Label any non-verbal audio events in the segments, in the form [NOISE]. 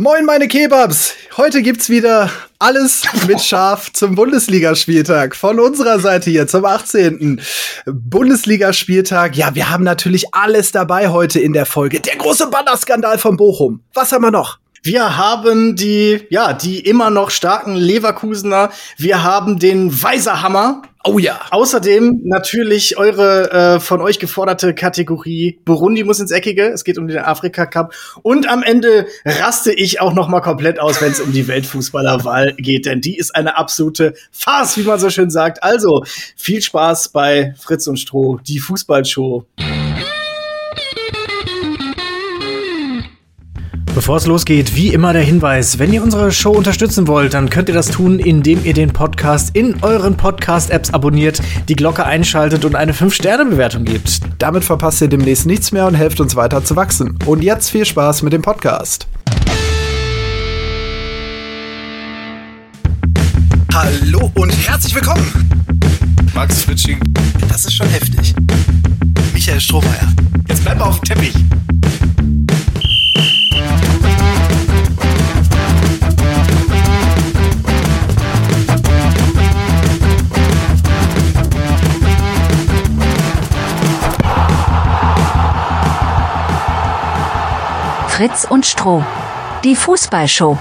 Moin meine Kebabs! Heute gibt's wieder alles mit [LAUGHS] Schaf zum Bundesligaspieltag. Von unserer Seite hier zum 18. Bundesligaspieltag. Ja, wir haben natürlich alles dabei heute in der Folge. Der große Bannerskandal von Bochum. Was haben wir noch? Wir haben die, ja, die immer noch starken Leverkusener. Wir haben den Weiserhammer. Oh ja. Außerdem natürlich eure äh, von euch geforderte Kategorie Burundi muss ins Eckige. Es geht um den Afrika Cup. Und am Ende raste ich auch noch mal komplett aus, wenn es um die Weltfußballerwahl geht, denn die ist eine absolute Farce, wie man so schön sagt. Also viel Spaß bei Fritz und Stroh, die Fußballshow. Bevor es losgeht, wie immer der Hinweis, wenn ihr unsere Show unterstützen wollt, dann könnt ihr das tun, indem ihr den Podcast in euren Podcast-Apps abonniert, die Glocke einschaltet und eine 5-Sterne-Bewertung gebt. Damit verpasst ihr demnächst nichts mehr und helft uns weiter zu wachsen. Und jetzt viel Spaß mit dem Podcast. Hallo und herzlich willkommen. Max Fritsching. Das ist schon heftig. Michael Strohmeier. Jetzt bleib mal auf dem Teppich. Fritz und Stroh. Die Fußballshow.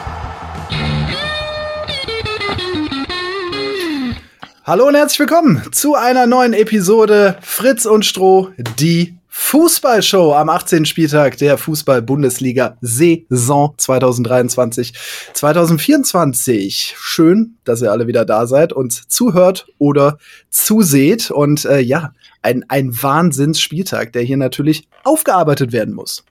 Hallo und herzlich willkommen zu einer neuen Episode Fritz und Stroh, die Fußballshow am 18. Spieltag der Fußball-Bundesliga Saison 2023 2024. Schön, dass ihr alle wieder da seid und zuhört oder zuseht und äh, ja, ein, ein Wahnsinnsspieltag, der hier natürlich aufgearbeitet werden muss.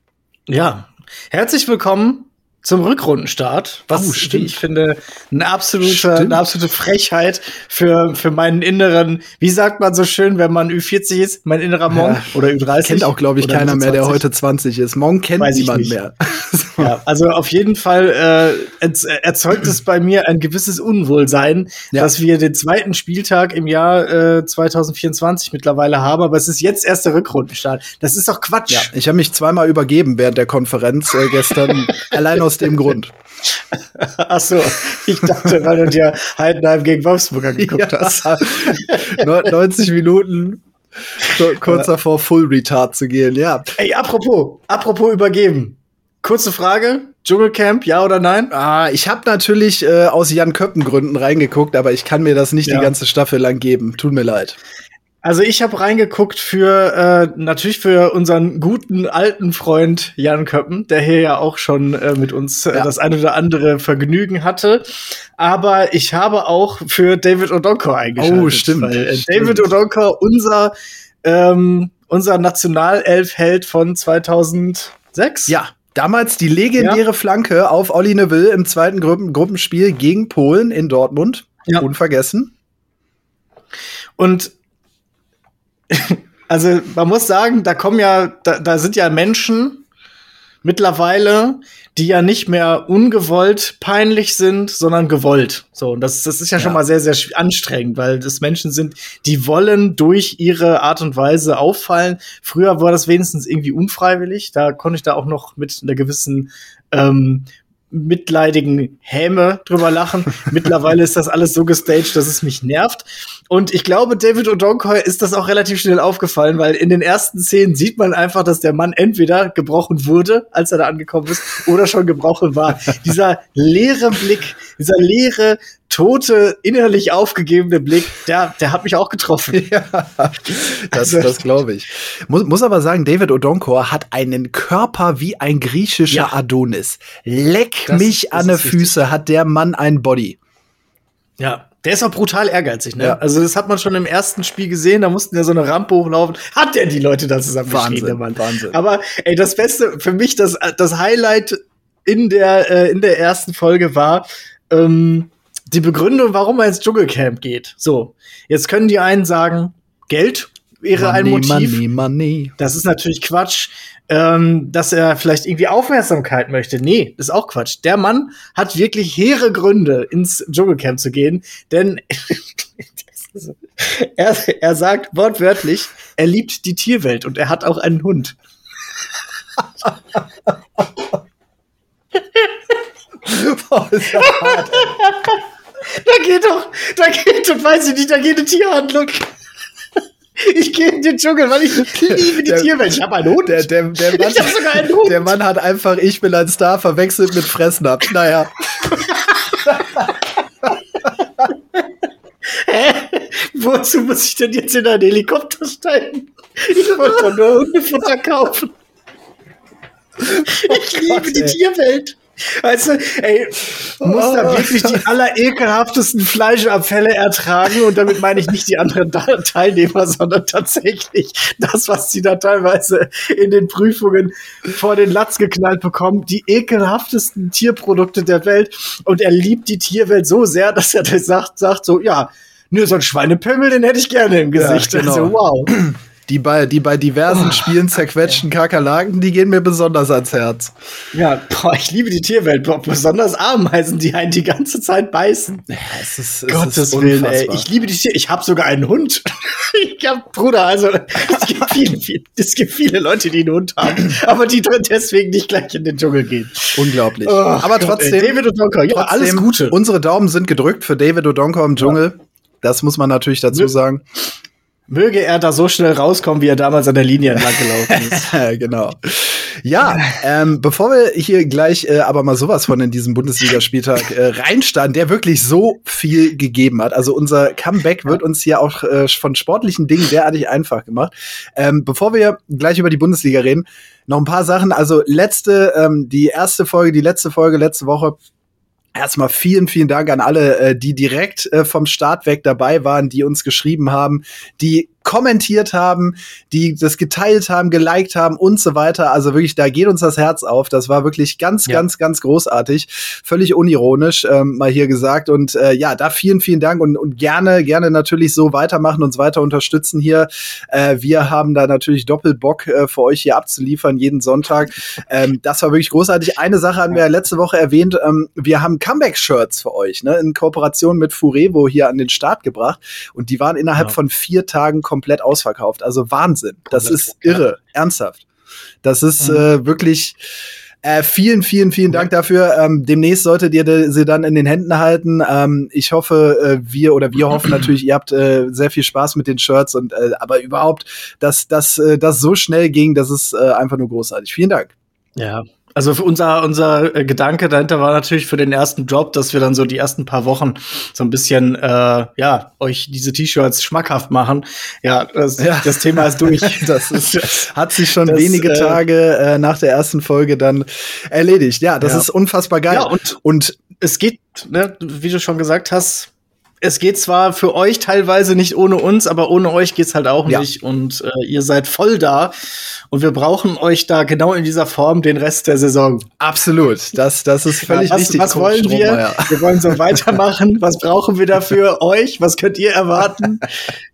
Ja, Herzlich willkommen zum Rückrundenstart, was oh, ich finde eine absolute, eine absolute Frechheit für, für meinen inneren, wie sagt man so schön, wenn man Ü40 ist, mein innerer Monk ja. oder Ü30. Kennt auch, glaube ich, keiner mehr, der heute 20 ist. Monk kennt Weiß niemand mehr. [LAUGHS] ja, also auf jeden Fall äh, erzeugt es bei mir ein gewisses Unwohlsein, ja. dass wir den zweiten Spieltag im Jahr äh, 2024 mittlerweile haben, aber es ist jetzt erst der Rückrundenstart. Das ist doch Quatsch. Ja, ich habe mich zweimal übergeben während der Konferenz äh, gestern, [LAUGHS] allein aus dem Grund. [LAUGHS] Ach so, ich dachte, weil du dir Heidenheim gegen Wolfsburg angeguckt ja. hast. 90 Minuten kurz davor Full Retard zu gehen, ja. Ey, apropos, apropos übergeben. Kurze Frage, Dschungelcamp, ja oder nein? Ah, ich habe natürlich äh, aus Jan Köppen Gründen reingeguckt, aber ich kann mir das nicht ja. die ganze Staffel lang geben. Tut mir leid. Also ich habe reingeguckt für äh, natürlich für unseren guten alten Freund Jan Köppen, der hier ja auch schon äh, mit uns äh, ja. das ein oder andere Vergnügen hatte. Aber ich habe auch für David Odonkor eingeschaltet. Oh, stimmt. Weil, äh, David Odonkor, unser ähm, unser Nationalelf-Held von 2006. Ja, Damals die legendäre ja. Flanke auf Olli Neville im zweiten Gruppen Gruppenspiel gegen Polen in Dortmund. Ja. Unvergessen. Und [LAUGHS] also man muss sagen, da kommen ja, da, da sind ja Menschen mittlerweile, die ja nicht mehr ungewollt peinlich sind, sondern gewollt. So, und das, das ist ja, ja, schon mal sehr, sehr anstrengend, weil das Menschen sind, die wollen durch ihre Art und Weise auffallen. Früher war das wenigstens irgendwie unfreiwillig. Da konnte ich da auch noch mit einer gewissen ähm, mitleidigen Häme drüber lachen. [LAUGHS] Mittlerweile ist das alles so gestaged, dass es mich nervt. Und ich glaube, David Odonkor ist das auch relativ schnell aufgefallen, weil in den ersten Szenen sieht man einfach, dass der Mann entweder gebrochen wurde, als er da angekommen ist, oder schon gebrochen war. dieser leere Blick, dieser leere, tote, innerlich aufgegebene Blick, der, der hat mich auch getroffen. [LAUGHS] Ja, das, also, das glaube ich. Muss, muss aber sagen, David Odonkor hat einen Körper wie ein griechischer ja. Adonis. Leck das, mich das an die Füße, richtig. hat der Mann ein Body. Ja, der ist auch brutal ehrgeizig, ne? Ja. Also das hat man schon im ersten Spiel gesehen, da mussten ja so eine Rampe hochlaufen. Hat der die Leute da zusammen Wahnsinn, der Mann. Wahnsinn. Aber ey, das Beste, für mich, das, das Highlight in der, äh, in der ersten Folge war, ähm, die Begründung, warum er ins Dschungelcamp geht. So, jetzt können die einen sagen, Geld wäre money, ein Motiv. Money, money. Das ist natürlich Quatsch ähm, dass er vielleicht irgendwie Aufmerksamkeit möchte. Nee, ist auch Quatsch. Der Mann hat wirklich hehre Gründe, ins Dschungelcamp zu gehen, denn [LAUGHS] er, er sagt wortwörtlich, er liebt die Tierwelt und er hat auch einen Hund. [LAUGHS] [LAUGHS] da geht doch, da geht, und weiß ich nicht, da geht eine Tierhandlung. Ich gehe in den Dschungel, weil ich liebe die Tierwelt. Ich habe einen Hund. Der, der, der Mann, ich habe sogar einen Hund. Der Mann hat einfach Ich bin ein Star verwechselt mit Fressnapf. Naja. [LAUGHS] Hä? Wozu muss ich denn jetzt in einen Helikopter steigen? Ich wollte doch nur Hundefutter kaufen. Ich liebe Gott, die ey. Tierwelt. Weißt du, ey, muss da wirklich die allerekelhaftesten Fleischabfälle ertragen und damit meine ich nicht die anderen Teilnehmer, sondern tatsächlich das, was sie da teilweise in den Prüfungen vor den Latz geknallt bekommen, die ekelhaftesten Tierprodukte der Welt und er liebt die Tierwelt so sehr, dass er das sagt, sagt so, ja, nö, so ein Schweinepimmel, den hätte ich gerne im Gesicht. genau. Also, wow. Die bei, die bei diversen Spielen zerquetschten Kakerlaken, die gehen mir besonders ans Herz. Ja, boah, ich liebe die Tierwelt, boah, besonders Ameisen, die einen die ganze Zeit beißen. Es ist, es Gottes ist Willen, ey. Ich liebe die Tiere. Ich habe sogar einen Hund. [LAUGHS] ich hab, Bruder, also es gibt, viele, viele, es gibt viele Leute, die einen Hund haben, aber die deswegen nicht gleich in den Dschungel gehen. Unglaublich. Oh, Aber Gott, trotzdem, ey. David O'Donker, ja, trotzdem, alles Gute. Unsere Daumen sind gedrückt für David O'Donker im Dschungel. Das muss man natürlich dazu Nö. sagen. Möge er da so schnell rauskommen, wie er damals an der Linie entlang gelaufen ist. [LAUGHS] genau. Ja, ähm, bevor wir hier gleich äh, aber mal sowas von in diesen Bundesligaspieltag äh, reinstarten, der wirklich so viel gegeben hat. Also unser Comeback wird uns hier auch äh, von sportlichen Dingen derartig einfach gemacht. Ähm, bevor wir gleich über die Bundesliga reden, noch ein paar Sachen. Also letzte, ähm, die erste Folge, die letzte Folge letzte Woche Erstmal vielen, vielen Dank an alle, äh, die direkt äh, vom Start weg dabei waren, die uns geschrieben haben, die kommentiert haben, die das geteilt haben, geliked haben und so weiter. Also wirklich, da geht uns das Herz auf. Das war wirklich ganz, Ja. ganz, ganz großartig. Völlig unironisch, ähm, mal hier gesagt. Und äh, ja, da vielen, vielen Dank und, und gerne, gerne natürlich so weitermachen, uns weiter unterstützen hier. Äh, wir haben da natürlich doppelt Bock äh, für euch hier abzuliefern, jeden Sonntag. Ähm, das war wirklich großartig. Eine Sache haben wir ja letzte Woche erwähnt. Ähm, wir haben Comeback-Shirts für euch, ne, in Kooperation mit Furevo hier an den Start gebracht. Und die waren innerhalb Ja. von vier Tagen komplett ausverkauft. Also Wahnsinn. das Komplett, ist irre. Ernsthaft. Das ist Mhm. äh, wirklich. Äh, vielen, vielen, vielen Dank dafür. Ähm, demnächst solltet ihr de- sie dann in den Händen halten. Ähm, ich hoffe, äh, wir oder wir hoffen natürlich, ihr habt äh, sehr viel Spaß mit den Shirts und äh, aber überhaupt, dass das äh, das so schnell ging, das ist äh, einfach nur großartig. Vielen Dank. Ja. Also für unser, unser äh, Gedanke dahinter war natürlich für den ersten Drop, dass wir dann so die ersten paar Wochen so ein bisschen, äh, ja, euch diese T-Shirts schmackhaft machen. Ja, das, Ja. das Thema ist durch. [LAUGHS] Das ist, hat sich schon Das, wenige äh, Tage äh, nach der ersten Folge dann erledigt. Ja, das Ja. ist unfassbar geil. Ja, und- und es geht, ne, wie du schon gesagt hast, es geht zwar für euch teilweise nicht ohne uns, aber ohne euch geht's halt auch Ja. nicht. Und äh, ihr seid voll da. Und wir brauchen euch da genau in dieser Form den Rest der Saison. absolut, das, das ist völlig Ja, was, richtig. Was wollen wir? Wir wollen so weitermachen. Was brauchen wir dafür? [LAUGHS] Euch? Was könnt ihr erwarten?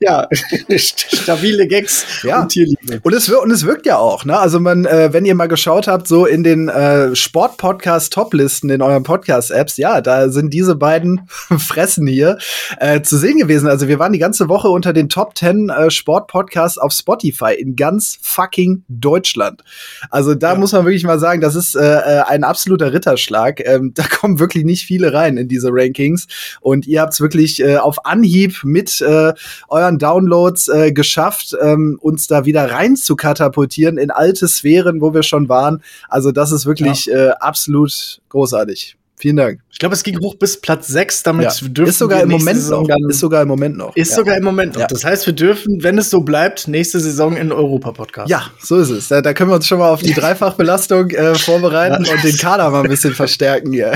Ja, [LAUGHS] stabile Gags Ja. und Tierliebe. Und es, und es wirkt ja auch, ne? Also man, äh, wenn ihr mal geschaut habt, so in den äh, Sport-Podcast-Top-Listen in euren Podcast-Apps, ja, da sind diese beiden [LAUGHS] Fressen hier äh, zu sehen gewesen. Also wir waren die ganze Woche unter den Top 10 äh, Sport-Podcasts auf Spotify in ganz fucking Deutschland. Also da Ja. muss man wirklich mal sagen, das ist äh, äh, ein absoluter Ritterschlag. Ähm, da [LAUGHS] kommen wirklich nicht viele rein in diese Rankings. Und ihr habt es wirklich äh, auf Anhieb mit äh, euren Downloads äh, geschafft, ähm, uns da wieder rein zu katapultieren in alte Sphären, wo wir schon waren. Also das ist wirklich äh, absolut großartig. Vielen Dank. Ich glaube, es ging hoch bis Platz 6. Damit Ja. dürfen Ist sogar wir im Moment Saison noch. Ist sogar im Moment noch. ist ja. sogar im Moment noch. Ja. Das heißt, wir dürfen, wenn es so bleibt, nächste Saison in Europa-Podcast. Ja, so ist es. Da, da können wir uns schon mal auf die [LAUGHS] Dreifachbelastung äh, vorbereiten und den Kader mal ein bisschen [LAUGHS] verstärken hier.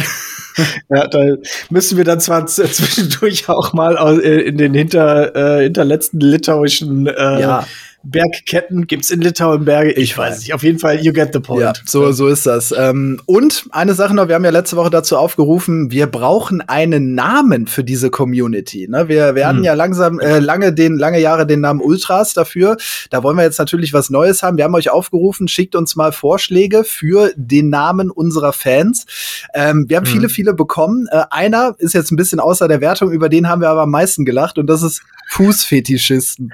Ja, da müssen wir dann zwar zwischendurch auch mal äh, in den hinter, äh, hinterletzten litauischen äh, Bergketten. Gibt's in Litauen Berge? Ich, weiß nicht. Auf jeden Fall, you get the point. Ja, so, so ist das. Ähm, und eine Sache noch, wir haben ja letzte Woche dazu aufgerufen, wir brauchen einen Namen für diese Community. Ne? Wir, hatten Hm. ja langsam äh, lange den lange Jahre den Namen Ultras dafür. Da wollen wir jetzt natürlich was Neues haben. Wir haben euch aufgerufen, schickt uns mal Vorschläge für den Namen unserer Fans. Ähm, wir haben Hm. viele, viele bekommen. Äh, einer ist jetzt ein bisschen außer der Wertung, über den haben wir aber am meisten gelacht und das ist Fußfetischisten.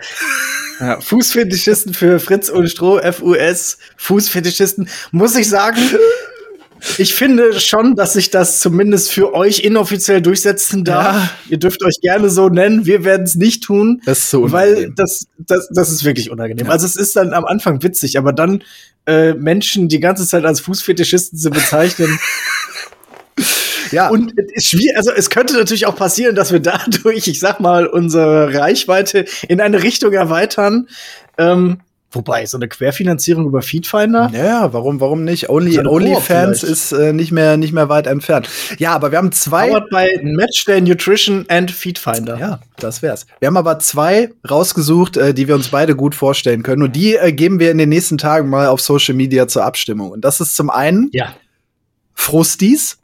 Ja, Fußfetischisten für Fritz und Stroh, FUS, Fußfetischisten, muss ich sagen, Ich finde schon, dass sich das zumindest für euch inoffiziell durchsetzen darf. Ja. Ihr dürft euch gerne so nennen. Wir werden es nicht tun. Das ist so unangenehm. Weil das, das, das ist wirklich unangenehm. Ja. Also es ist dann am Anfang witzig, aber dann äh, Menschen die ganze Zeit als Fußfetischisten zu bezeichnen. [LAUGHS] Ja. Und es schwierig, also es könnte natürlich auch passieren, dass wir [LAUGHS] dadurch, ich sag mal, unsere Reichweite in eine Richtung erweitern. Ähm, Wobei, so eine Querfinanzierung über Feedfinder? Ja, warum, warum nicht? Only, OnlyFans ist äh, nicht, mehr, nicht mehr weit entfernt. Ja, aber wir haben zwei. Powered bei Matchday Nutrition and Feedfinder. Ja, das wär's. Wir haben aber zwei rausgesucht, äh, die wir uns beide gut vorstellen können. Und die äh, geben wir in den nächsten Tagen mal auf Social Media zur Abstimmung. Und das ist zum einen ja. Frustis.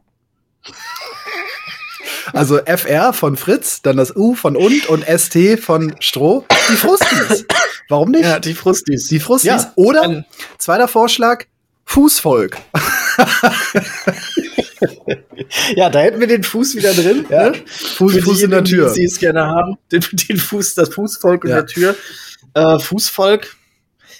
Also FR von Fritz, dann das U von und und ST von Stroh. Die Frustis. Warum nicht? Ja, die Frustis. Die Frustis. Ja, Oder, zweiter Vorschlag, Fußvolk. ja, da hätten wir den Fuß wieder drin. Ja. Ne? Fuß, Fuß in der Tür. Die es gerne haben. Den, den, Fuß, das Fußvolk in ja. der Tür. Äh, Fußvolk.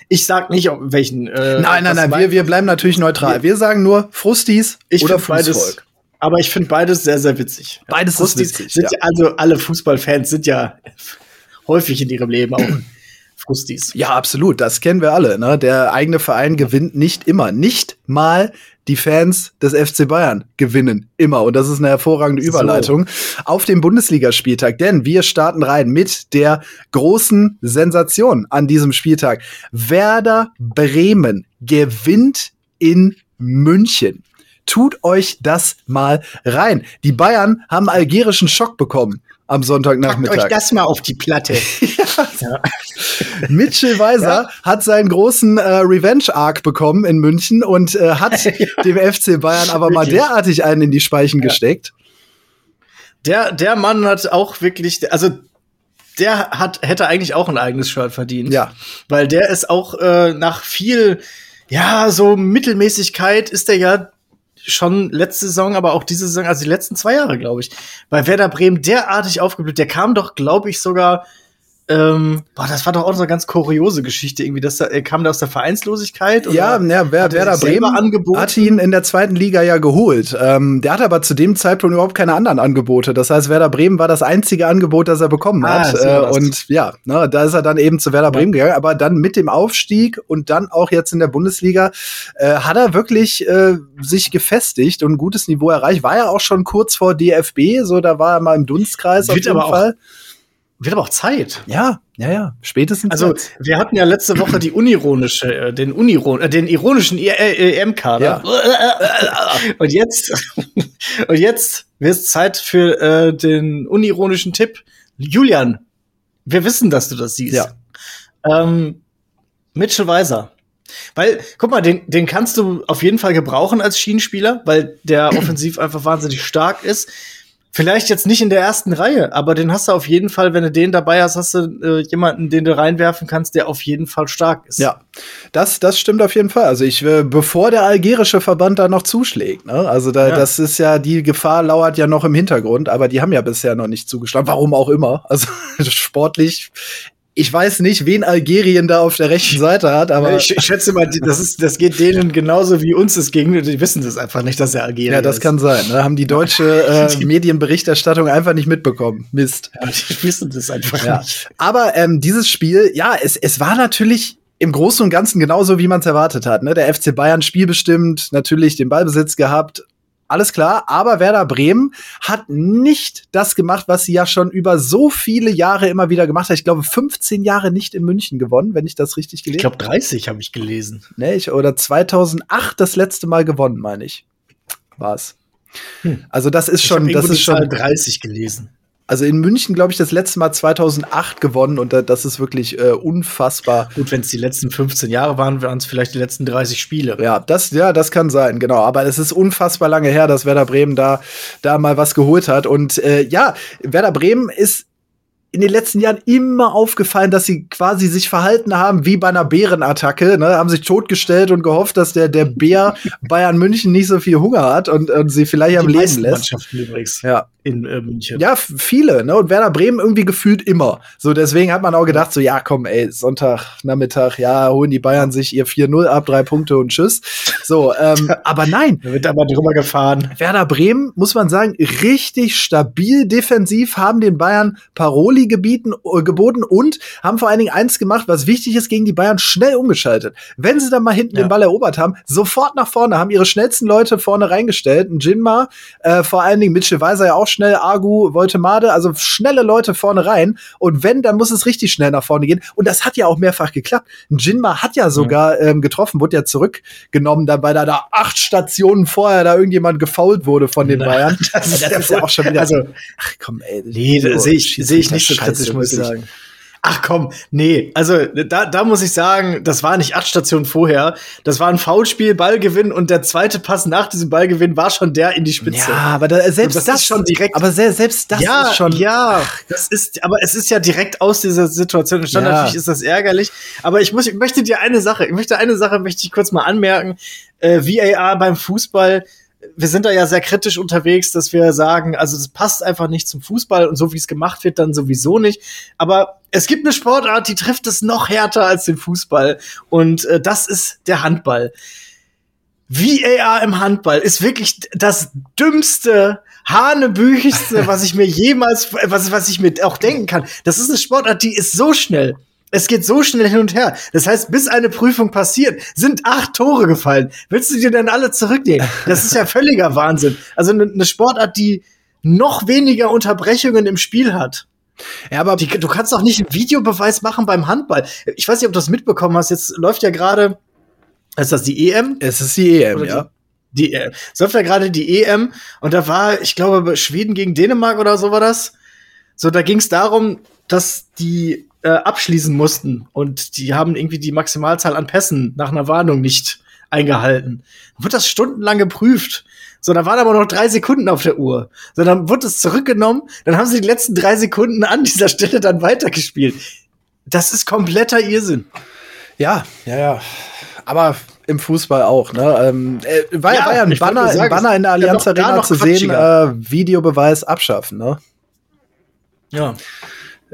Ich sag nicht, welchen. Äh, nein, nein, nein, wir, wir bleiben natürlich neutral. Wir sagen nur Frustis ich oder Fußvolk. Beides, aber ich finde beides sehr, sehr witzig. Beides Frustis ist witzig. Sind ja. Also alle Fußballfans sind ja häufig in ihrem Leben auch Frustis. Ja, absolut. Das kennen wir alle. Ne? Der eigene Verein gewinnt nicht immer. Nicht mal die Fans des FC Bayern gewinnen immer. Und das ist eine hervorragende Überleitung so. auf den Bundesligaspieltag. Denn wir starten rein mit der großen Sensation an diesem Spieltag. Werder Bremen gewinnt in München. Tut euch das mal rein. Die Bayern haben algerischen Schock bekommen am Sonntagnachmittag. Packt euch das mal auf die Platte. [LAUGHS] ja. Mitchell Weiser ja. hat seinen großen äh, Revenge-Arc bekommen in München und äh, hat ja. [LAUGHS] dem FC Bayern aber mal derartig einen in die Speichen gesteckt. Der, der Mann hat auch wirklich, also der hat, hätte eigentlich auch ein eigenes Shirt verdient. Ja. Weil der ist auch äh, nach viel, ja, so Mittelmäßigkeit ist der ja schon letzte Saison, aber auch diese Saison, also die letzten zwei Jahre, glaube ich, bei Werder Bremen derartig aufgeblüht. Der kam doch, glaube ich, sogar ähm, boah, das war doch auch so eine ganz kuriose Geschichte irgendwie. Das, er kam da aus der Vereinslosigkeit. Ja, ja wer, Werder Bremen angeboten? hat ihn in der zweiten Liga ja geholt. Ähm, der hat aber zu dem Zeitpunkt überhaupt keine anderen Angebote. Das heißt, Werder Bremen war das einzige Angebot, das er bekommen ah, hat. Äh, und ja, ne, da ist er dann eben zu Werder ja. Bremen gegangen. Aber dann mit dem Aufstieg und dann auch jetzt in der Bundesliga äh, hat er wirklich äh, sich gefestigt und ein gutes Niveau erreicht. War ja auch schon kurz vor DFB, so da war er mal im Dunstkreis Wird auf jeden Fall. Auch wird aber auch Zeit. Ja, ja, ja. Spätestens. Also, jetzt. wir hatten ja letzte Woche die unironische, äh, den Uniron, äh, den ironischen EM-Kader. Ja. [LAUGHS] Und jetzt, [LAUGHS] und jetzt wird es Zeit für äh, den unironischen Tipp. Julian, wir wissen, dass du das siehst. Ja. Ähm, Mitchell Weiser. Weil, guck mal, den, den kannst du auf jeden Fall gebrauchen als Schienenspieler, weil der [CLEARS THROAT] offensiv einfach wahnsinnig stark ist. Vielleicht jetzt nicht in der ersten Reihe, aber den hast du auf jeden Fall, wenn du den dabei hast, hast du äh, jemanden, den du reinwerfen kannst, der auf jeden Fall stark ist. Ja, das, das stimmt auf jeden Fall. Also ich, äh, bevor der algerische Verband da noch zuschlägt, ne? Also da, ja. das ist ja, die Gefahr lauert ja noch im Hintergrund, aber die haben ja bisher noch nicht zugeschlagen. Warum auch immer. Also [LAUGHS] sportlich ich weiß nicht, wen Algerien da auf der rechten Seite hat, aber. Ich, ich schätze mal, das, ist, das geht denen genauso wie uns es ging. Die wissen das einfach nicht, dass er Algerien ist. Ja, das ist. kann sein. Da ne? haben die deutsche [LAUGHS] äh, Medienberichterstattung einfach nicht mitbekommen. Mist. Ja, die wissen das einfach ja. nicht. Aber ähm, dieses Spiel, ja, es, es war natürlich im Großen und Ganzen genauso, wie man es erwartet hat. Ne? Der FC Bayern spielbestimmt, natürlich den Ballbesitz gehabt, alles klar, aber Werder Bremen hat nicht das gemacht, was sie ja schon über so viele Jahre immer wieder gemacht hat. Ich glaube, 15 Jahre nicht in München gewonnen, wenn ich das richtig gelesen habe. Ich glaube, 30 habe ich gelesen. Nee, ich, oder 2008 das letzte Mal gewonnen, meine ich. War's. Hm. Also das ist schon, das ist schon 30 gelesen. Also in München, glaube ich, das letzte Mal 2008 gewonnen und das ist wirklich äh, unfassbar. Gut, wenn es die letzten 15 Jahre waren, waren es vielleicht die letzten 30 Spiele. Ja, das, ja, das kann sein, genau. Aber es ist unfassbar lange her, dass Werder Bremen da, da mal was geholt hat. Und äh, ja, Werder Bremen ist in den letzten Jahren immer aufgefallen, dass sie quasi sich verhalten haben wie bei einer Bärenattacke, ne? haben sich totgestellt und gehofft, dass der, der Bär [LAUGHS] Bayern München nicht so viel Hunger hat und, und sie vielleicht am Leben lässt. Übrigens. Ja. In äh, München. Ja, viele, ne? Und Werder Bremen irgendwie gefühlt immer. So, deswegen hat man auch gedacht, so, ja, komm, ey, Sonntagnachmittag, ja, holen die Bayern sich ihr 4-0 ab, drei Punkte und tschüss. So, ähm, [LAUGHS] aber nein. Da wird aber drüber gefahren. Werder Bremen, muss man sagen, richtig stabil defensiv, haben den Bayern Paroli gebieten, äh, geboten und haben vor allen Dingen eins gemacht, was wichtig ist, gegen die Bayern schnell umgeschaltet. Wenn sie dann mal hinten Ja. den Ball erobert haben, sofort nach vorne, haben ihre schnellsten Leute vorne reingestellt. Ein Jinma, äh, vor allen Dingen Mitchell Weiser ja auch schnell, Agu, Voltemade, also schnelle Leute vorne rein. Und wenn, dann muss es richtig schnell nach vorne gehen. Und das hat ja auch mehrfach geklappt. Ein Jinma hat ja sogar ähm, getroffen, wurde ja zurückgenommen, da weil da, da acht Stationen vorher da irgendjemand gefault wurde von den Na, Bayern. [LAUGHS] das ist das ja ist ja auch schon wieder. Also, ach komm, ey. Nee, sehe ich, sehe ich nicht kritisch, muss ich sagen. Ach komm, nee, also da, da muss ich sagen, das war nicht acht Stationen vorher. Das war ein Foulspiel, Ballgewinn und der zweite Pass nach diesem Ballgewinn war schon der in die Spitze. Ja, aber da, selbst das das, ist schon direkt- Aber se selbst das ja, ist schon. ja, das ist, aber es ist ja direkt aus dieser Situation entstanden. Ja. Natürlich ist das ärgerlich. Aber ich muss, ich möchte dir eine Sache, ich möchte eine Sache, möchte ich kurz mal anmerken. Äh, VAR beim Fußball, wir sind da ja sehr kritisch unterwegs, dass wir sagen, also das passt einfach nicht zum Fußball und so wie es gemacht wird, dann sowieso nicht. Aber es gibt eine Sportart, die trifft es noch härter als den Fußball. Und äh, das ist der Handball. VAR im Handball ist wirklich das dümmste, hanebüchigste, [LAUGHS] was ich mir jemals, was, was ich mir auch denken kann. Das ist eine Sportart, die ist so schnell. Es geht so schnell hin und her. Das heißt, bis eine Prüfung passiert, sind acht Tore gefallen. Willst du dir dann alle zurücknehmen? Das ist ja völliger Wahnsinn. Also eine, Sportart, die noch weniger Unterbrechungen im Spiel hat. Ja, aber Die, du kannst doch nicht einen Videobeweis machen beim Handball. Ich weiß nicht, ob du das mitbekommen hast. Jetzt läuft ja gerade, ist das die EM? es ist die EM, Oder ja. Die, äh, es läuft ja gerade die EM und da war, ich glaube, Schweden gegen Dänemark oder so war das. So, da ging es darum, dass die äh, abschließen mussten und die haben irgendwie die Maximalzahl an Pässen nach einer Warnung nicht eingehalten. Dann wird das stundenlang geprüft. So, da waren aber noch drei Sekunden auf der Uhr. So, dann wird es zurückgenommen, dann haben sie die letzten drei Sekunden an dieser Stelle dann weitergespielt. Das ist kompletter Irrsinn. Ja, ja, ja. Aber im Fußball auch, ne? Ähm, äh, war, Ja, war ja ein Banner, sagen, ein Banner in der Allianz Arena zu sehen, äh, Videobeweis abschaffen, ne? Ja.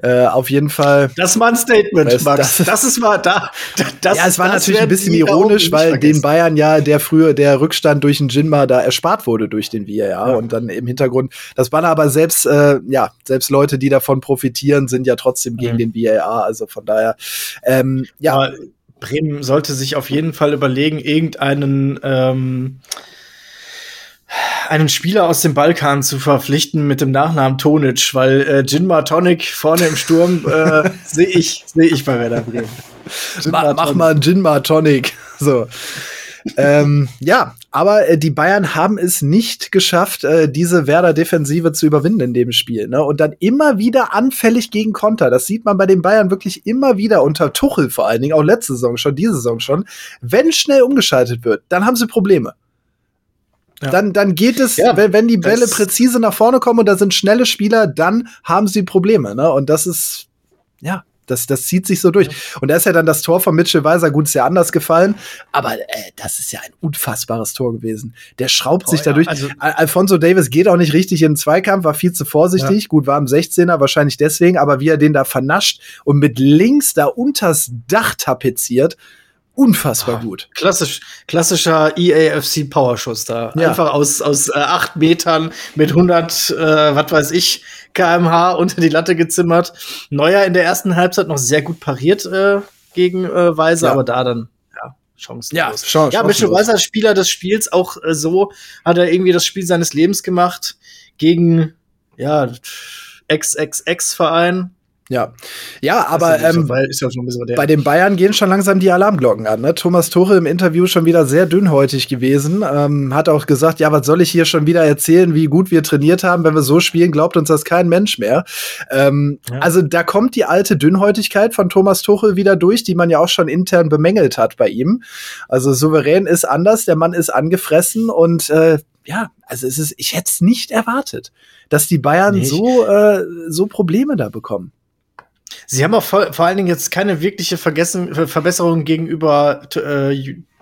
Äh, auf jeden Fall. Das war ein Statement, Das- Max. das- Das, ist mal da. da das, ja, es war natürlich ein bisschen ironisch, weil den. Bayern ja der früher der Rückstand durch den Jinma da erspart wurde durch den VAR Ja. und dann im Hintergrund das Banner aber selbst äh, ja selbst Leute, die davon profitieren, sind ja trotzdem gegen den Mhm. VAR. Also von daher ähm, ja Aber Bremen sollte sich auf jeden Fall überlegen, irgendeinen ähm, einen Spieler aus dem Balkan zu verpflichten mit dem Nachnamen Tonic, weil äh, Jinma Tonic vorne im Sturm äh, [LAUGHS] sehe ich sehe ich bei Werder Bremen. Jinma Ma mach mal Gin Tonic. [LAUGHS] So. ähm, ja, aber äh, die Bayern haben es nicht geschafft, äh, diese Werder-Defensive zu überwinden in dem Spiel. Ne? Und dann immer wieder anfällig gegen Konter. Das sieht man bei den Bayern wirklich immer wieder unter Tuchel vor allen Dingen, auch letzte Saison schon, diese Saison schon. Wenn schnell umgeschaltet wird, dann haben sie Probleme. Ja. Dann, dann geht es, Ja, wenn, wenn die Bälle präzise nach vorne kommen und da sind schnelle Spieler, dann haben sie Probleme. Ne? Und das ist, ja, das, das zieht sich so durch. Und da ist ja dann das Tor von Mitchell Weiser, gut, ist ja anders gefallen, aber äh, das ist ja ein unfassbares Tor gewesen. Der schraubt Boah, sich ja, dadurch. also- Al Alfonso Davis geht auch nicht richtig in den Zweikampf, war viel zu vorsichtig. Gut, war am 16er, wahrscheinlich deswegen, aber wie er den da vernascht und mit links da unters Dach tapeziert, unfassbar gut. Klassisch, klassischer EAFC Powerschuss da. Ja. Einfach aus, aus äh, acht Metern mit 100, äh, was weiß ich, kmh unter die Latte gezimmert. Neuer in der ersten Halbzeit noch sehr gut pariert äh, gegen äh, Weiser, Ja. aber da dann, ja, chancenlos. Chance- Ja, Mitchell. Weiser, Spieler des Spiels, auch äh, so hat er irgendwie das Spiel seines Lebens gemacht gegen, ja, Ex-Ex-Ex-Verein. Ja, ja, aber ähm. Bei den Bayern gehen schon langsam die Alarmglocken an. Ne? Thomas Tuchel im Interview schon wieder sehr dünnhäutig gewesen. Ähm, hat auch gesagt, ja, was soll ich hier schon wieder erzählen, wie gut wir trainiert haben. Wenn wir so spielen, glaubt uns das kein Mensch mehr. Ähm, Ja. Also da kommt die alte Dünnhäutigkeit von Thomas Tuchel wieder durch, die man ja auch schon intern bemängelt hat bei ihm. Also souverän ist anders, der Mann ist angefressen und äh, ja, also es ist, ich hätte es nicht erwartet, dass die Bayern Nee, ich- so, äh, so Probleme da bekommen. Sie haben auch vor, vor allen Dingen jetzt keine wirkliche Vergessen, Verbesserung gegenüber äh,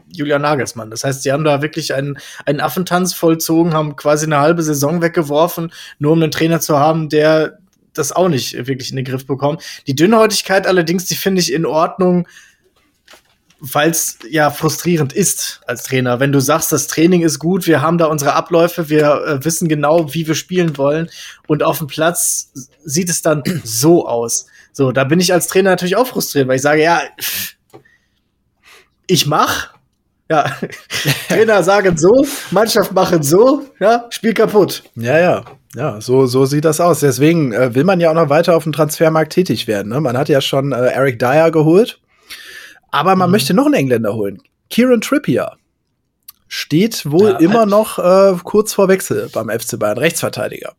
Julian Nagelsmann. Das heißt, sie haben da wirklich einen, einen Affentanz vollzogen, haben quasi eine halbe Saison weggeworfen, nur um einen Trainer zu haben, der das auch nicht wirklich in den Griff bekommt. Die Dünnhäutigkeit allerdings, die finde ich in Ordnung, weil es ja frustrierend ist als Trainer. Wenn du sagst, das Training ist gut, wir haben da unsere Abläufe, wir äh, wissen genau, wie wir spielen wollen und auf dem Platz sieht es dann so aus. So, da bin ich als Trainer natürlich auch frustriert, weil ich sage, ja, ich mach, ja, [LAUGHS] Trainer sagen so, Mannschaft machen so, ja, Spiel kaputt. Ja, ja. Ja, so, so sieht das aus. Deswegen äh, will man ja auch noch weiter auf dem Transfermarkt tätig werden. Ne? Man hat ja schon äh, Eric Dyer geholt, aber man mhm. möchte noch einen Engländer holen. Kieran Trippier steht wohl ja, immer noch äh, kurz vor Wechsel beim FC Bayern, Rechtsverteidiger.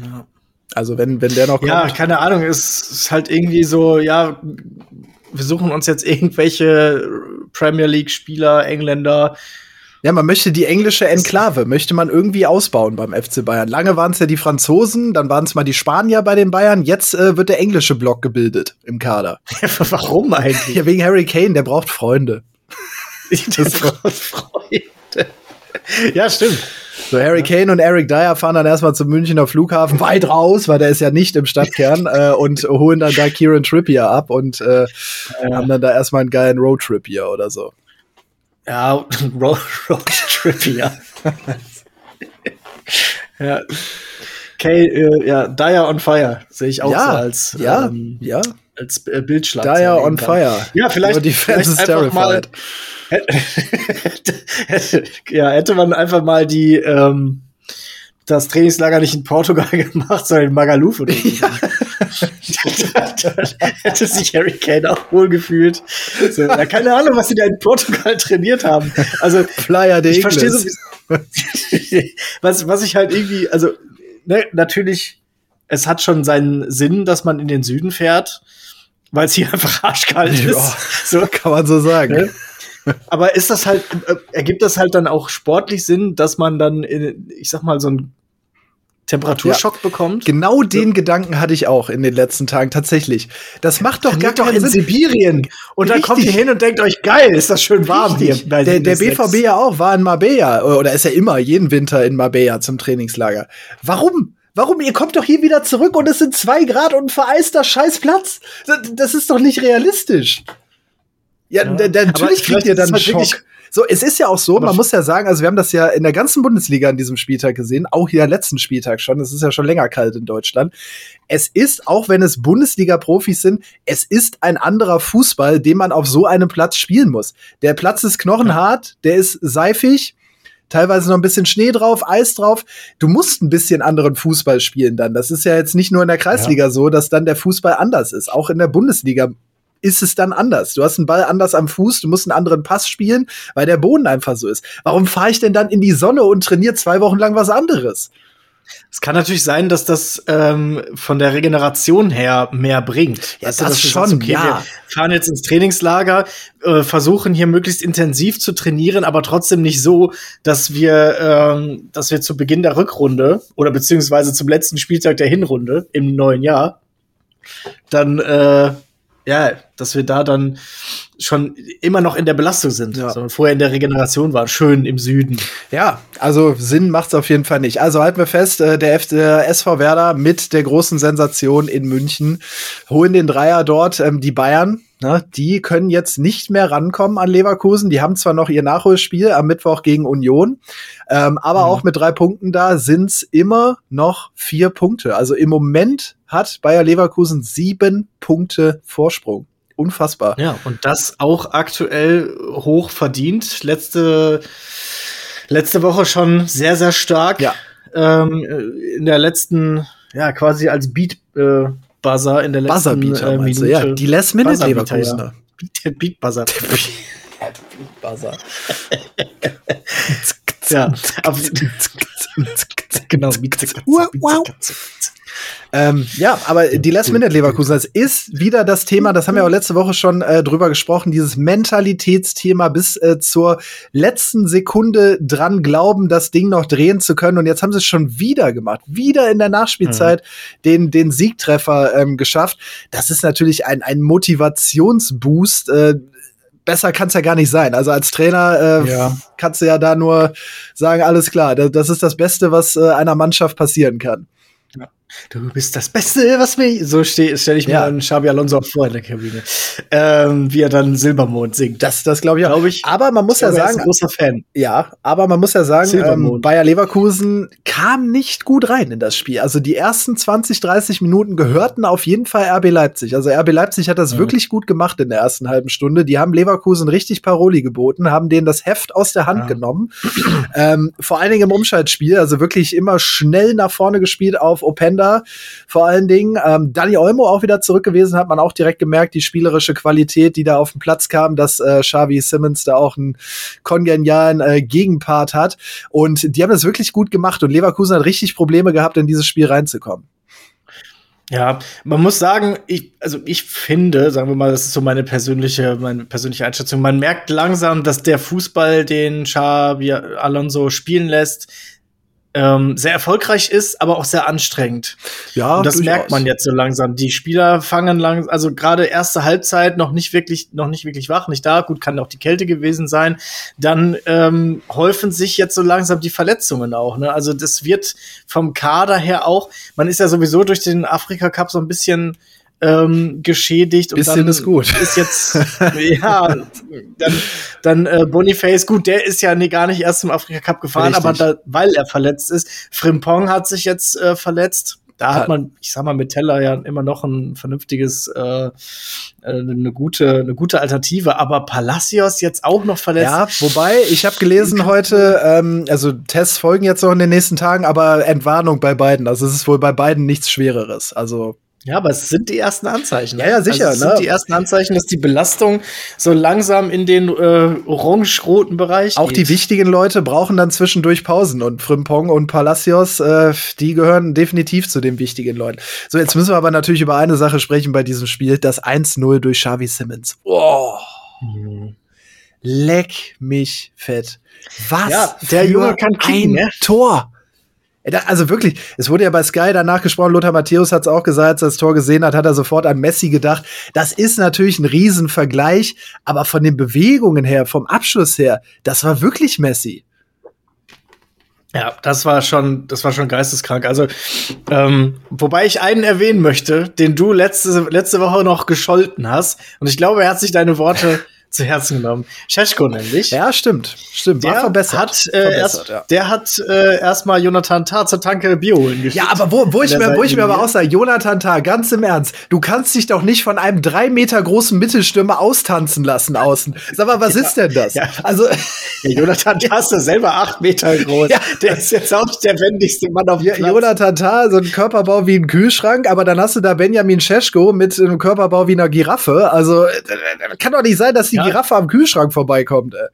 Ja. Also wenn, wenn der noch kommt. Ja, keine Ahnung, es ist halt irgendwie so, ja, wir suchen uns jetzt irgendwelche Premier League-Spieler, Engländer. Ja, man möchte die englische Enklave, möchte man irgendwie ausbauen beim FC Bayern. Lange waren es ja die Franzosen, dann waren es mal die Spanier bei den Bayern, jetzt äh, wird der englische Block gebildet im Kader. [LAUGHS] Warum eigentlich? Ja, wegen Harry Kane, der braucht Freunde. [LAUGHS] der braucht Freunde. ja, stimmt. So, Harry Kane und Eric Dyer fahren dann erstmal zum Münchner Flughafen weit raus, weil der ist ja nicht im Stadtkern, [LAUGHS] äh, und holen dann da Kieran Trippier ab und äh, haben dann da erstmal einen geilen Roadtrip hier oder so. Ja, [LAUGHS] Road, Trippier. ja. [LAUGHS] Kane, äh, ja, Dyer on Fire sehe ich auch ja, so als ja, ähm, ja. Als äh, Bildschlag. Dyer on Fire. Ja, vielleicht, die Fans vielleicht einfach mal [LAUGHS] ja, hätte man einfach mal die ähm, das Trainingslager nicht in Portugal [LAUGHS] gemacht, sondern in Magaluf oder so. Ja. [LAUGHS] hätte sich Harry Kane auch wohl gefühlt. So, ja, keine Ahnung, was sie da in Portugal trainiert haben. Also Flyer ich verstehe so, was, was ich halt irgendwie, also ne, natürlich, es hat schon seinen Sinn, dass man in den Süden fährt, weil es hier [LAUGHS] einfach arschkalt ja, ist. [LAUGHS] So kann man so sagen. Ne? Aber ist das halt, äh, ergibt das halt dann auch sportlich Sinn, dass man dann, in, ich sag mal, so ein Temperaturschock ja, bekommt. Genau den Gedanken hatte ich auch in den letzten Tagen tatsächlich. Das macht doch gar keinen Sinn. in Sibirien und dann kommt ihr hin und denkt euch geil, ist das schön warm Richtig. hier. Der, der BVB ja auch war in Marbella oder ist ja immer jeden Winter in Marbella zum Trainingslager. Warum? Warum? Ihr kommt doch hier wieder zurück und es sind zwei Grad und ein vereister Scheißplatz. Das ist doch nicht realistisch. Ja, ja. natürlich kriegt ihr dann halt Schock. So, es ist ja auch so, man muss ja sagen, also wir haben das ja in der ganzen Bundesliga an diesem Spieltag gesehen, auch hier letzten Spieltag schon, es ist ja schon länger kalt in Deutschland. Es ist, auch wenn es Bundesliga-Profis sind, es ist ein anderer Fußball, den man auf so einem Platz spielen muss. Der Platz ist knochenhart, der ist seifig, teilweise noch ein bisschen Schnee drauf, Eis drauf. Du musst ein bisschen anderen Fußball spielen dann. Das ist ja jetzt nicht nur in der Kreisliga ja. so, dass dann der Fußball anders ist. Auch in der Bundesliga ist es dann anders. Du hast einen Ball anders am Fuß, du musst einen anderen Pass spielen, weil der Boden einfach so ist. Warum fahre ich denn dann in die Sonne und trainiere zwei Wochen lang was anderes? Es kann natürlich sein, dass das ähm, von der Regeneration her mehr bringt. Ja, weißt das, das schon, okay, ja. Wir fahren jetzt ins Trainingslager, äh, versuchen hier möglichst intensiv zu trainieren, aber trotzdem nicht so, dass wir, ähm, dass wir zu Beginn der Rückrunde oder beziehungsweise zum letzten Spieltag der Hinrunde im neuen Jahr dann äh, ja, dass wir da dann schon immer noch in der Belastung sind, ja. sondern vorher in der Regeneration waren, schön im Süden. Ja, also Sinn macht's auf jeden Fall nicht. Also halten wir fest, äh, der, F der SV Werder mit der großen Sensation in München holen den Dreier dort. Ähm, die Bayern Ne, die können jetzt nicht mehr rankommen an Leverkusen. Die haben zwar noch ihr Nachholspiel am Mittwoch gegen Union, ähm, aber mhm. auch mit drei Punkten da sind's immer noch vier Punkte. Also im Moment hat Bayer Leverkusen sieben Punkte Vorsprung. Unfassbar. Ja, und das auch aktuell hoch verdient. Letzte, letzte Woche schon sehr, sehr stark. Ja. Ähm, in der letzten, ja, quasi als Beat, äh, Buzzer in der letzten äh, Minute. Ja, die Last Minute Leverkusener. Ja. Beat Buzzer. Beat Buzzer. ja. Genau. Wow, wow. Ähm, ja, aber die Last Minute Leverkusen, das ist wieder das Thema, das haben wir auch letzte Woche schon äh, drüber gesprochen, dieses Mentalitätsthema bis äh, zur letzten Sekunde dran glauben, das Ding noch drehen zu können. Und jetzt haben sie es schon wieder gemacht, wieder in der Nachspielzeit mhm. den, den Siegtreffer ähm, geschafft. Das ist natürlich ein, ein Motivationsboost. Äh, besser kann es ja gar nicht sein. Also als Trainer äh, ja. kannst du ja da nur sagen, alles klar, das, das ist das Beste, was äh, einer Mannschaft passieren kann. Du bist das Beste, was mir. So stelle stell ich mir ja. einen Xabi Alonso vor in der Kabine. Ähm, wie er dann Silbermond singt. Das, das glaube ich auch. Glaub ich, aber man muss ja sagen. Ein großer Fan. Ja, aber man muss ja sagen, ähm, Bayer Leverkusen kam nicht gut rein in das Spiel. Also die ersten 20, 30 Minuten gehörten auf jeden Fall RB Leipzig. Also RB Leipzig hat das ja. wirklich gut gemacht in der ersten halben Stunde. Die haben Leverkusen richtig Paroli geboten, haben denen das Heft aus der Hand ja. genommen. ähm, vor allen Dingen im Umschaltspiel, also wirklich immer schnell nach vorne gespielt auf Openda Defender vor allen Dingen. Ähm, Dani Olmo auch wieder zurück gewesen, hat man auch direkt gemerkt, die spielerische Qualität, die da auf den Platz kam, dass äh, Xavi Simmons da auch einen kongenialen äh, Gegenpart hat. Und die haben das wirklich gut gemacht und Leverkusen hat richtig Probleme gehabt, in dieses Spiel reinzukommen. Ja, man muss sagen, ich, also ich finde, sagen wir mal, das ist so meine persönliche, meine persönliche Einschätzung. Man merkt langsam, dass der Fußball, den Xavi Alonso spielen lässt, ähm, sehr erfolgreich ist, aber auch sehr anstrengend. Ja, und das durchaus. merkt man jetzt so langsam. Die Spieler fangen langsam, also gerade erste Halbzeit noch nicht wirklich, noch nicht wirklich wach, nicht da. Gut, kann auch die Kälte gewesen sein. Dann ähm, häufen sich jetzt so langsam die Verletzungen auch. Ne? Also das wird vom Kader her auch. Man ist ja sowieso durch den Afrika Cup so ein bisschen ähm, geschädigt. Bisschen und dann ist gut. Ist jetzt, [LAUGHS] ja, dann, dann äh, Boniface, gut, der ist ja nee, gar nicht erst zum Afrika Cup gefahren, Richtig. aber da, weil er verletzt ist. Frimpong hat sich jetzt äh, verletzt. Da hat man, ich sag mal, mit Teller ja immer noch ein vernünftiges, äh, äh, eine gute, eine gute Alternative. Aber Palacios jetzt auch noch verletzt. Ja, wobei ich habe gelesen [LAUGHS] heute, ähm, also Tests folgen jetzt noch in den nächsten Tagen, aber Entwarnung bei beiden. Also es ist wohl bei beiden nichts Schwereres. Also ja, aber es sind die ersten Anzeichen. Ja, ja, sicher. Also es ne? sind die ersten Anzeichen, dass die Belastung so langsam in den äh, orange-roten Bereich Auch geht. die wichtigen Leute brauchen dann zwischendurch Pausen. Und Frimpong und Palacios, äh, die gehören definitiv zu den wichtigen Leuten. So, jetzt müssen wir aber natürlich über eine Sache sprechen bei diesem Spiel. Das 1-0 durch Xavi Simmons. Oh. Mhm. Leck mich fett. Was? Ja, der Junge kann kicken, ein ne? Tor. Also wirklich, es wurde ja bei Sky danach gesprochen, Lothar Matthäus hat es auch gesagt, als er das Tor gesehen hat, hat er sofort an Messi gedacht. Das ist natürlich ein Riesenvergleich, aber von den Bewegungen her, vom Abschluss her, das war wirklich Messi. Ja, das war schon, das war schon geisteskrank. Also, ähm, wobei ich einen erwähnen möchte, den du letzte, letzte Woche noch gescholten hast. Und ich glaube, er hat sich deine Worte zu Herzen genommen. Scheschko nämlich. Ja, stimmt. Stimmt. War der verbessert. Hat, äh, verbessert erst, ja. Der hat äh, erstmal Jonathan Tah zur Tanke Bio holen geschickt. Ja, aber wo, wo ich mir, wo ich mir aber auch sage, Jonathan Tah, ganz im Ernst, du kannst dich doch nicht von einem drei Meter großen Mittelstürmer austanzen lassen außen. Sag mal, was ja, ist denn das? Ja. Also, Jonathan Tah ist ja selber acht Meter groß. Der ist jetzt auch nicht der wendigste Mann auf Platz. Jonathan Tah, so ein Körperbau wie ein Kühlschrank, aber dann hast du da Benjamin Scheschko mit einem Körperbau wie einer Giraffe. Also, äh, kann doch nicht sein, dass die ja. Giraffe am Kühlschrank vorbeikommt. Ey.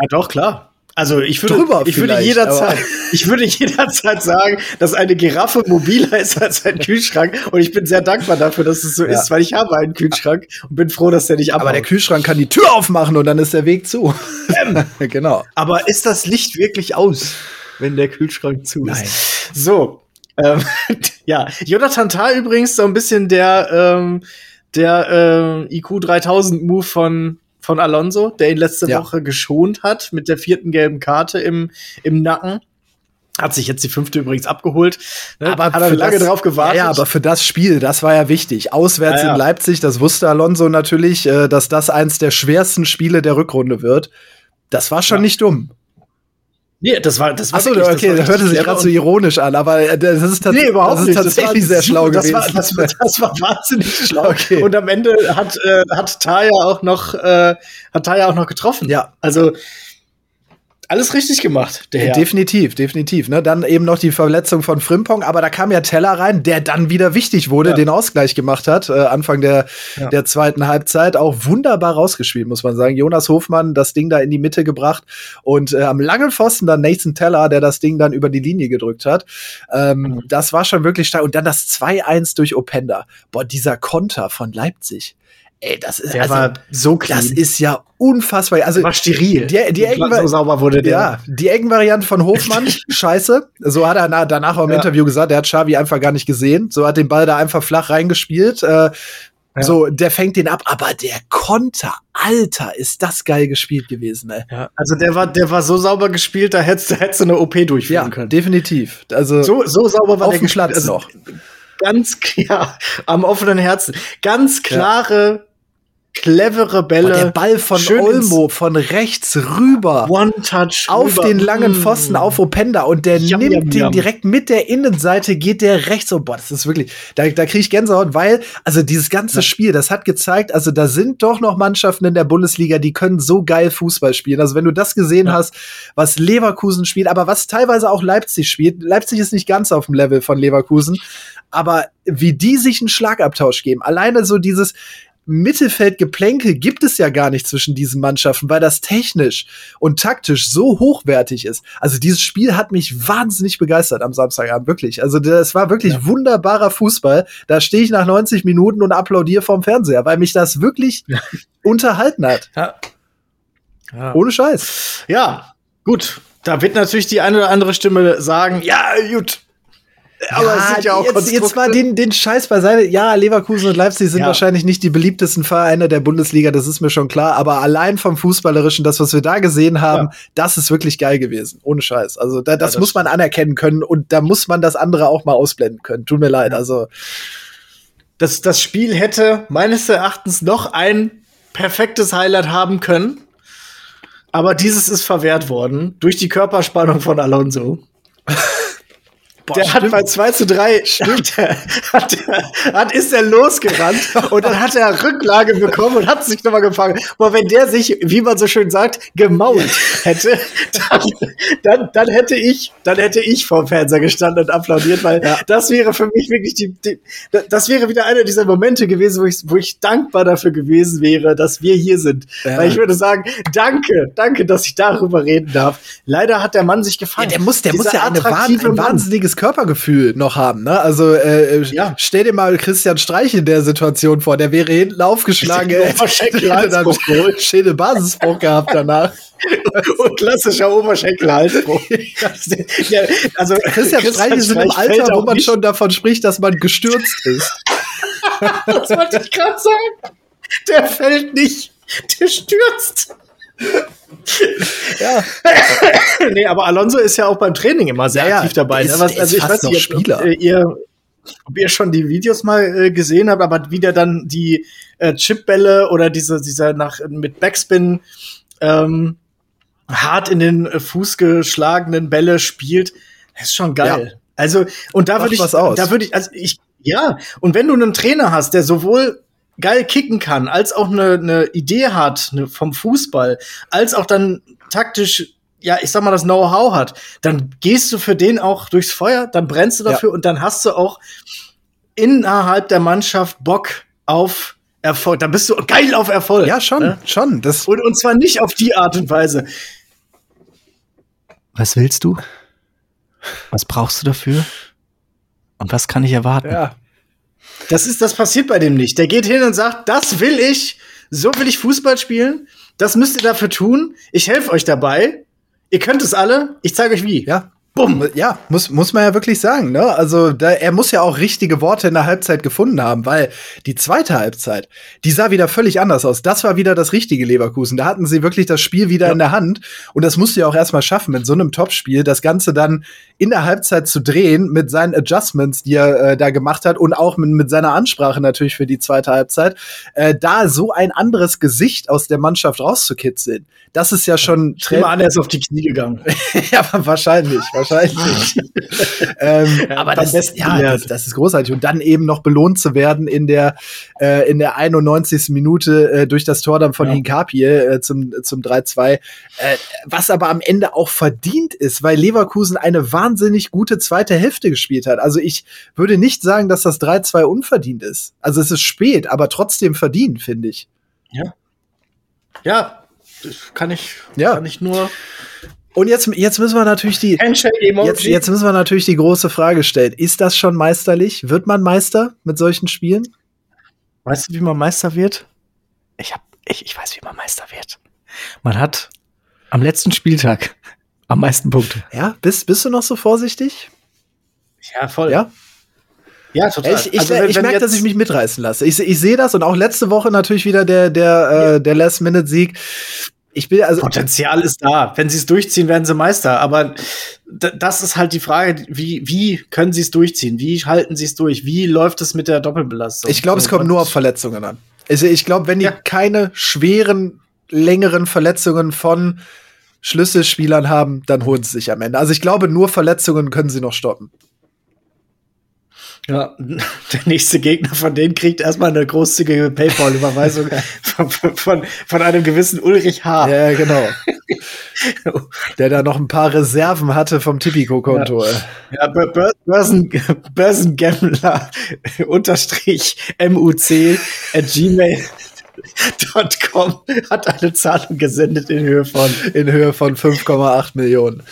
Ja, doch, klar. Also ich würde, Drüber ich würde jederzeit, [LAUGHS] ich würde jederzeit sagen, dass eine Giraffe mobiler ist als ein Kühlschrank. Und ich bin sehr dankbar dafür, dass es so ja. ist, weil ich habe einen Kühlschrank und bin froh, dass der nicht abhaut. Aber der Kühlschrank kann die Tür aufmachen und dann ist der Weg zu. Ähm, [LAUGHS] genau. Aber ist das Licht wirklich aus, wenn der Kühlschrank zu ist? Nein. So. Ähm, [LAUGHS] ja, Jonathan Tah übrigens so ein bisschen der ähm, der äh, IQ 3000 Move von von Alonso, der ihn letzte ja. Woche geschont hat mit der vierten gelben Karte im im Nacken. Hat sich jetzt die fünfte übrigens abgeholt. Ne? Aber hat er lange das, drauf gewartet. Ja, aber für das Spiel, das war ja wichtig. Auswärts ja, ja. in Leipzig, das wusste Alonso natürlich, äh, dass das eins der schwersten Spiele der Rückrunde wird. Das war schon nicht dumm. Nee, das war das war Achso, wirklich, okay, das, hörte sich gerade so ironisch an, aber äh, das ist, nee, überhaupt das ist tatsächlich das sehr schlau das gewesen. War, das, war, das war wahnsinnig [LAUGHS] schlau. Okay. Und am Ende hat äh, hat Taya auch noch äh, hat Taya auch noch getroffen. Ja. Also alles richtig gemacht, der Herr. Definitiv, definitiv. Ne? Dann eben noch die Verletzung von Frimpong, aber da kam ja Teller rein, der dann wieder wichtig wurde, ja. den Ausgleich gemacht hat, äh, Anfang der, ja. der zweiten Halbzeit. Auch wunderbar rausgespielt, muss man sagen. Jonas Hofmann das Ding da in die Mitte gebracht und äh, am langen Pfosten dann Nathan Teller, der das Ding dann über die Linie gedrückt hat. Ähm, mhm. Das war schon wirklich stark. Und dann das 2-1 durch Openda. Boah, dieser Konter von Leipzig. Ey, das ist der also, war so clean. Das ist ja unfassbar. Also war steril. Die, die Ecken, so sauber wurde der. Ja, die Eckenvariante von Hofmann, [LAUGHS] scheiße. So hat er na, danach auch im ja. Interview gesagt, der hat Xavi einfach gar nicht gesehen. So hat den Ball da einfach flach reingespielt. Äh, ja. So, der fängt den ab, aber der Konter, Alter, ist das geil gespielt gewesen, ey. Ja, also der war, der war so sauber gespielt, da hättest, du hättest du eine OP durchführen ja, können. Definitiv. Also so, so sauber war auf der dem Platz also, noch. Ganz klar, am offenen Herzen. Ganz klare clevere Bälle. Oh, der Ball von Olmo von rechts rüber. One-Touch. Auf rüber. den langen Pfosten, auf Openda. Und der jam, nimmt jam, den jam. direkt mit der Innenseite, geht der rechts. Oh, boah, das ist wirklich, da, da kriege ich Gänsehaut, weil, also dieses ganze ja. Spiel, das hat gezeigt, also da sind doch noch Mannschaften in der Bundesliga, die können so geil Fußball spielen. Also wenn du das gesehen ja. hast, was Leverkusen spielt, aber was teilweise auch Leipzig spielt. Leipzig ist nicht ganz auf dem Level von Leverkusen. Aber wie die sich einen Schlagabtausch geben, alleine so dieses, Mittelfeldgeplänkel gibt es ja gar nicht zwischen diesen Mannschaften, weil das technisch und taktisch so hochwertig ist. Also dieses Spiel hat mich wahnsinnig begeistert am Samstagabend, wirklich. Also das war wirklich ja. wunderbarer Fußball. Da stehe ich nach 90 Minuten und applaudiere vorm Fernseher, weil mich das wirklich unterhalten hat. Ja. Ja. Ohne Scheiß. Ja, gut. Da wird natürlich die eine oder andere Stimme sagen, ja, gut, aber ja, es sind ja auch jetzt, jetzt mal den, den Scheiß beiseite. Ja, Leverkusen und Leipzig sind ja. wahrscheinlich nicht die beliebtesten Vereine der Bundesliga, das ist mir schon klar. Aber allein vom Fußballerischen, das, was wir da gesehen haben, ja. das ist wirklich geil gewesen. Ohne Scheiß. Also da, das, das muss man anerkennen können und da muss man das andere auch mal ausblenden können. Tut mir leid. Also das, das Spiel hätte meines Erachtens noch ein perfektes Highlight haben können. Aber dieses ist verwehrt worden durch die Körperspannung von Alonso. [LAUGHS] Boah, der [LAUGHS] stimmt. hat bei 2 zu 3 hat, hat, hat, ist er losgerannt und dann hat er Rücklage bekommen und hat sich nochmal gefangen. Boah, wenn der sich, wie man so schön sagt, gemault hätte, dann, dann, dann hätte ich, dann hätte ich vor dem Fernseher gestanden und applaudiert, weil ja. das wäre für mich wirklich die, die, das wäre wieder einer dieser Momente gewesen, wo ich, wo ich dankbar dafür gewesen wäre, dass wir hier sind. Ja. Weil ich würde sagen, danke, danke, dass ich darüber reden darf. Leider hat der Mann sich gefangen. Ja, der muss, der muss ja eine, ein wahnsinniges Körpergefühl noch haben. Ne? Also äh, äh, ja. stell dir mal Christian Streich in der Situation vor, der wäre hinten aufgeschlagen, hätte dann Schädelbasisbruch gehabt danach. [LAUGHS] Und klassischer Oberschenkelhalsbruch. [LAUGHS] ja, also Christian, Christian Streich ist in einem Alter, wo man schon davon spricht, dass man gestürzt ist. [LAUGHS] das wollte ich gerade sagen. Der fällt nicht, der stürzt ja. nee, aber Alonso ist ja auch beim Training immer sehr ja, aktiv dabei. Ne? Ist, Was, also ich weiß nicht, Spieler. Ob, ihr, ob ihr schon die Videos mal äh, gesehen habt, aber wie der dann die äh, Chipbälle oder diese, dieser nach mit Backspin ähm, hart in den äh, Fuß geschlagenen Bälle spielt, ist schon geil. Ja. Also, und da würde ich, da würde ich, also ich, ja, und wenn du einen Trainer hast, der sowohl geil kicken kann, als auch eine, eine Idee hat ne, vom Fußball, als auch dann taktisch ja, ich sag mal, das Know-how hat, dann gehst du für den auch durchs Feuer, dann brennst du dafür ja. und dann hast du auch innerhalb der Mannschaft Bock auf Erfolg. Dann bist du geil auf Erfolg. Ja, schon, ne? schon. Das und, und zwar nicht auf die Art und Weise. Was willst du? Was brauchst du dafür? Und was kann ich erwarten? Ja. Das ist, das passiert bei dem nicht. Der geht hin und sagt, das will ich, so will ich Fußball spielen, das müsst ihr dafür tun, ich helfe euch dabei, ihr könnt es alle, ich zeige euch wie. Ja. Bumm. Ja, muss, muss man ja wirklich sagen, ne? Also, da, er muss ja auch richtige Worte in der Halbzeit gefunden haben, weil die zweite Halbzeit, die sah wieder völlig anders aus. Das war wieder das richtige Leverkusen. Da hatten sie wirklich das Spiel wieder ja. in der Hand. Und das musst du ja auch erstmal schaffen, mit so einem Topspiel, das Ganze dann in der Halbzeit zu drehen mit seinen Adjustments, die er äh, da gemacht hat und auch mit, mit seiner Ansprache natürlich für die zweite Halbzeit, äh, da so ein anderes Gesicht aus der Mannschaft rauszukitzeln. Das ist ja schon. Ja, an, er ist auf die Knie gegangen. [LAUGHS] ja, wahrscheinlich wahrscheinlich. [LAUGHS] ähm, Ja, aber das, besten ja, Billard. das, das ist großartig. Und dann eben noch belohnt zu werden in der, äh, in der 91. Minute äh, durch das Tor dann von Ja. Hinkapie äh, zum, zum 3-2. Äh, was aber am Ende auch verdient ist, weil Leverkusen eine wahnsinnig gute zweite Hälfte gespielt hat. Also ich würde nicht sagen, dass das 3-2 unverdient ist. Also es ist spät, aber trotzdem verdient, finde ich. Ja, das kann ich, Ja. kann ich nur. Und jetzt, jetzt müssen wir natürlich die, jetzt, jetzt müssen wir natürlich die große Frage stellen. Ist das schon meisterlich? Wird man Meister mit solchen Spielen? Weißt du, wie man Meister wird? Ich hab, ich, ich weiß, wie man Meister wird. Man hat am letzten Spieltag am meisten Punkte. Ja, bist, bist du noch so vorsichtig? Ja, voll. Ja? ja total. Ich, ich, Also, ich merke, dass ich mich mitreißen lasse. Ich, ich sehe das und auch letzte Woche natürlich wieder der, der, äh, der Last-Minute-Sieg. Ich bin, also, Potenzial ist da. Wenn sie es durchziehen, werden sie Meister. Aber das ist halt die Frage, wie, wie können sie es durchziehen? Wie halten sie es durch? Wie läuft es mit der Doppelbelastung? ich glaube, es kommt nur auf Verletzungen an. Also ich glaube, wenn die Ja. keine schweren, längeren Verletzungen von Schlüsselspielern haben, dann holen sie sich am Ende. Also ich glaube, nur Verletzungen können sie noch stoppen. Ja, [LAUGHS] der nächste Gegner von denen kriegt erstmal eine großzügige PayPal-Überweisung [LAUGHS] von, von, von einem gewissen Ulrich H. Ja, genau. [LAUGHS] Der da noch ein paar Reserven hatte vom Tipico-Konto. Ja, Bör- Bör- Börsen, Börsengambler unterstrich MUC at gmail.com hat eine Zahlung gesendet in Höhe von. In Höhe von 5,8 Millionen.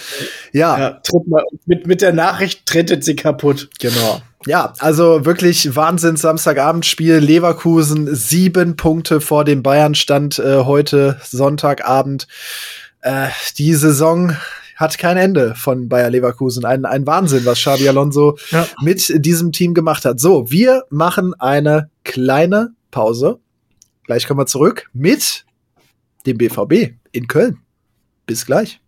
Ja, Ja, mal, mit, mit der Nachricht trettet sie kaputt. Genau. Ja, also wirklich Wahnsinn Samstagabendspiel. Leverkusen sieben Punkte vor dem Bayern stand äh, heute Sonntagabend. Äh, die Saison hat kein Ende von Bayer Leverkusen. Ein, ein Wahnsinn, was Xabi Alonso Ja. mit diesem Team gemacht hat. So, wir machen eine kleine Pause. Gleich kommen wir zurück mit dem BVB in Köln. Bis gleich.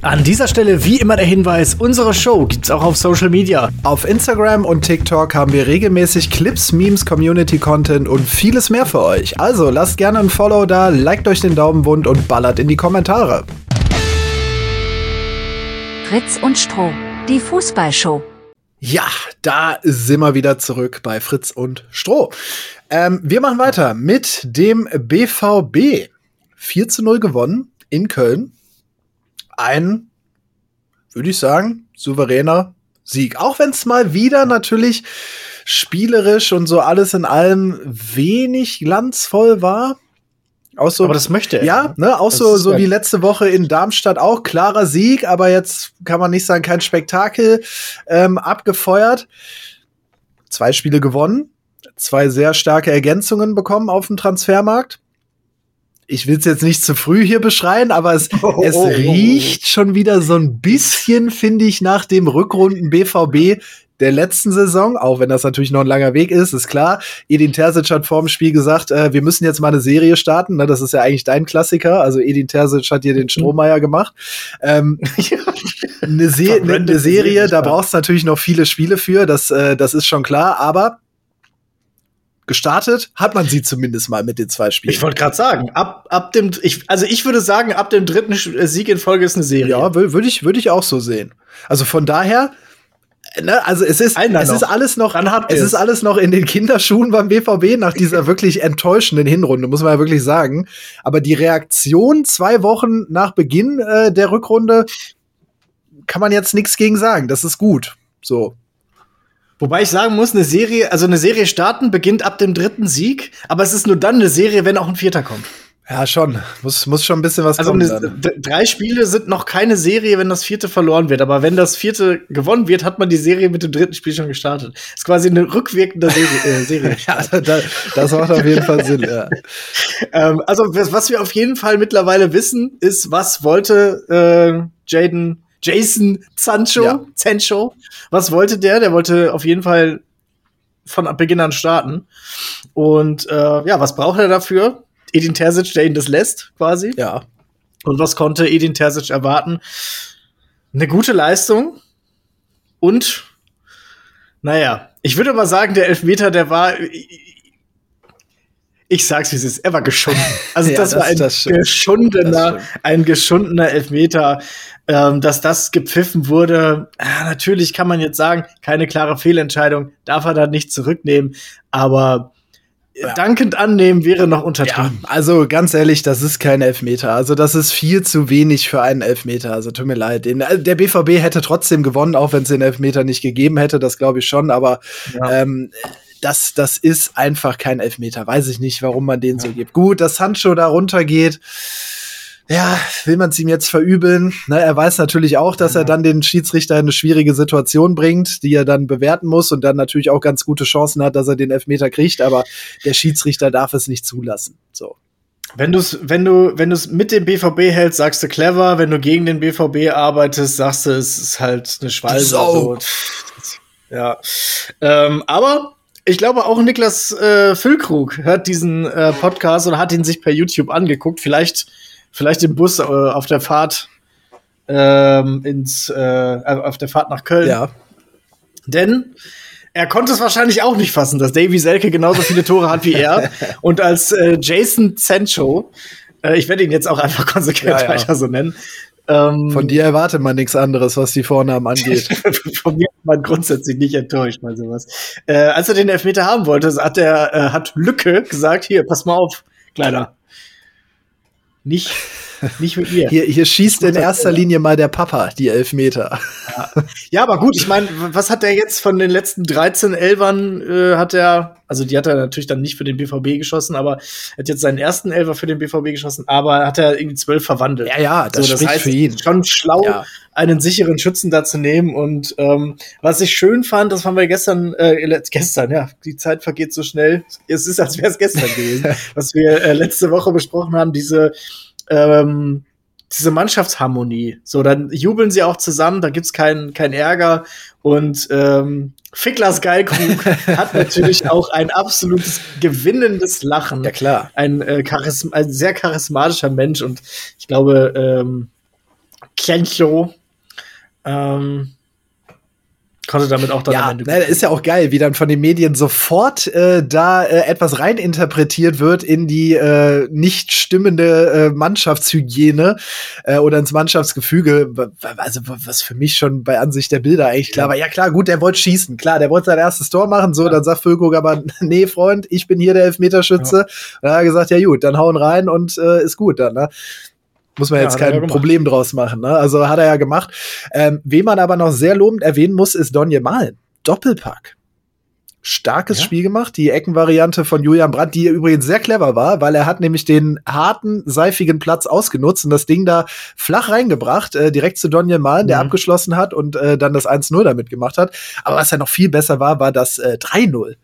An dieser Stelle wie immer der Hinweis, unsere Show gibt's auch auf Social Media. Auf Instagram und TikTok haben wir regelmäßig Clips, Memes, Community-Content und vieles mehr für euch. Also lasst gerne ein Follow da, liked euch den Daumenwund und ballert in die Kommentare. Fritz und Stroh, die Fußballshow. Ja, da sind wir wieder zurück bei Fritz und Stroh. Ähm, wir machen weiter mit dem BVB. 4 zu 0 gewonnen in Köln. Ein, würde ich sagen, souveräner Sieg. Auch wenn es mal wieder natürlich spielerisch und so alles in allem wenig glanzvoll war. Auch so, Aber das möchte er. ja, ne, auch Das so, so wie letzte Woche in Darmstadt auch klarer Sieg, aber jetzt kann man nicht sagen, kein Spektakel ähm, abgefeuert. Zwei Spiele gewonnen, zwei sehr starke Ergänzungen bekommen auf dem Transfermarkt. Ich will es jetzt nicht zu früh hier beschreien, aber es, [LAUGHS] Oh, es oh, oh, oh. riecht schon wieder so ein bisschen, finde ich, nach dem Rückrunden BVB der letzten Saison, auch wenn das natürlich noch ein langer Weg ist, ist klar. Edin Terzic hat vor dem Spiel gesagt, äh, wir müssen jetzt mal eine Serie starten. Ne? Das ist ja eigentlich dein Klassiker. Also Edin Terzic hat hier den Strohmeier gemacht. Ähm, [LAUGHS] eine, Se eine, eine Serie, da brauchst du natürlich noch viele Spiele für, das, äh, das ist schon klar, aber gestartet hat man sie zumindest mal mit den zwei Spielen. Ich wollte gerade sagen, ab, ab dem, ich, also ich würde sagen, ab dem dritten äh, Sieg in Folge ist eine Serie. Ja, wür- würde ich, würde ich auch so sehen. Also von daher, ne, also es ist, Einer es noch. ist alles noch, es ist alles noch in den Kinderschuhen beim BVB nach dieser [LAUGHS] wirklich enttäuschenden Hinrunde, muss man ja wirklich sagen. Aber die Reaktion zwei Wochen nach Beginn äh, der Rückrunde kann man jetzt nichts gegen sagen. Das ist gut. So. Wobei ich sagen muss, eine Serie, also eine Serie starten beginnt ab dem dritten Sieg, aber es ist nur dann eine Serie, wenn auch ein vierter kommt. Ja, schon. Muss, muss schon ein bisschen was Also kommen. d- drei Spiele sind noch keine Serie, wenn das vierte verloren wird. Aber wenn das vierte gewonnen wird, hat man die Serie mit dem dritten Spiel schon gestartet. Ist quasi eine rückwirkende Serie. Äh, [LAUGHS] Serie. Ja, da, das macht auf jeden Fall Sinn, ja. ähm, also was, was wir auf jeden Fall mittlerweile wissen, ist, was wollte äh, Jaden, Jason Sancho, Ja. Sancho, was wollte der? Der wollte auf jeden Fall von Beginn an starten. Und äh, ja, was braucht er dafür? Edin Terzic, der ihn das lässt, quasi. Ja. Und was konnte Edin Terzic erwarten? Eine gute Leistung und naja, ich würde mal sagen, der Elfmeter, der war ich sag's wie es ist, er war geschunden. Also [LAUGHS] Ja, das, das- war ein das geschundener, ein geschundener Elfmeter. Ähm, dass das gepfiffen wurde, ah, natürlich kann man jetzt sagen, keine klare Fehlentscheidung, darf er dann nicht zurücknehmen, aber Ja. dankend annehmen wäre noch Ja, untertrieben. also ganz ehrlich, das ist kein Elfmeter. Also das ist viel zu wenig für einen Elfmeter. Also tut mir leid. Äh, der BVB hätte trotzdem gewonnen, auch wenn es den Elfmeter nicht gegeben hätte. Das glaube ich schon. Aber Ja. ähm, das, das ist einfach kein Elfmeter. Weiß ich nicht, warum man den so gibt. Gut, dass Sancho da runtergeht. Ja, will man es ihm jetzt verübeln? Ne, er weiß natürlich auch, dass er dann den Schiedsrichter in eine schwierige Situation bringt, die er dann bewerten muss und dann natürlich auch ganz gute Chancen hat, dass er den Elfmeter kriegt. Aber der Schiedsrichter darf es nicht zulassen. So. Wenn du's, wenn du, wenn du's mit dem BVB hältst, sagst du clever. Wenn du gegen den BVB arbeitest, sagst du, es ist halt eine Schwalbe. So. Ja. Ähm, aber ich glaube auch Niklas äh, Füllkrug hört diesen äh, Podcast oder hat ihn sich per YouTube angeguckt. Vielleicht, vielleicht im Bus äh, auf der Fahrt ähm, ins, äh, auf der Fahrt nach Köln. Ja. Denn er konnte es wahrscheinlich auch nicht fassen, dass Davy Selke genauso viele Tore hat wie er. [LAUGHS] Und als äh, Jason Sancho, äh, ich werde ihn jetzt auch einfach konsequent Ja, ja. weiter so nennen. Ähm, Von dir erwartet man nichts anderes, was die Vornamen [LAUGHS] angeht. von mir ist man grundsätzlich nicht enttäuscht bei sowas. Äh, als er den Elfmeter haben wollte, hat er äh, hat Lücke gesagt, hier, pass mal auf, Kleiner. Nicht, nicht mit mir. Hier, hier schießt in erster Linie mal der Papa die Elfmeter. Ja, aber gut, ich meine, was hat er jetzt von den letzten 13 Elfern, äh, hat er, also die hat er natürlich dann nicht für den BVB geschossen, aber er hat jetzt seinen ersten Elfer für den BVB geschossen, aber hat er irgendwie zwölf verwandelt. Ja, ja, das spricht für ihn. es ist schon schlau, Ja. einen sicheren Schützen da zu nehmen. Und ähm, was ich schön fand, das haben wir gestern, äh, gestern, ja, die Zeit vergeht so schnell. Es ist, als wäre es gestern gewesen, [LAUGHS] was wir äh, letzte Woche besprochen haben, diese ähm, diese Mannschaftsharmonie. So, dann jubeln sie auch zusammen, da gibt's keinen kein Ärger. Und ähm, Ficklers Geilkrug hat natürlich [LAUGHS] auch ein absolutes gewinnendes Lachen Ja, klar. ein, äh, charism ein sehr charismatischer Mensch und ich glaube, ähm, Kencho ähm, konnte damit auch dann Ja, am Ende. ne, ist ja auch geil, wie dann von den Medien sofort äh, da äh, etwas reininterpretiert wird in die äh, nicht stimmende äh, Mannschaftshygiene äh, oder ins Mannschaftsgefüge. Also was für mich schon bei Ansicht der Bilder eigentlich klar war. Ja klar, gut, der wollte schießen. Klar, der wollte sein erstes Tor machen. So, dann sagt Füllkrug aber, [LAUGHS] nee, Freund, ich bin hier der Elfmeterschütze. Dann hat er gesagt, ja gut, dann hauen rein und äh, ist gut dann. Ne? Muss man Ja, jetzt kein. Problem draus machen. Ne? Also hat er ja gemacht. Ähm, wen man aber noch sehr lobend erwähnen muss, ist Donje Malen. Doppelpack. Starkes Ja. Spiel gemacht. Die Eckenvariante von Julian Brandt, die übrigens sehr clever war, weil er hat nämlich den harten, seifigen Platz ausgenutzt und das Ding da flach reingebracht, äh, direkt zu Donje Malen, der Mhm. abgeschlossen hat und äh, dann das 1-0 damit gemacht hat. Aber was ja noch viel besser war, war das äh, 3-0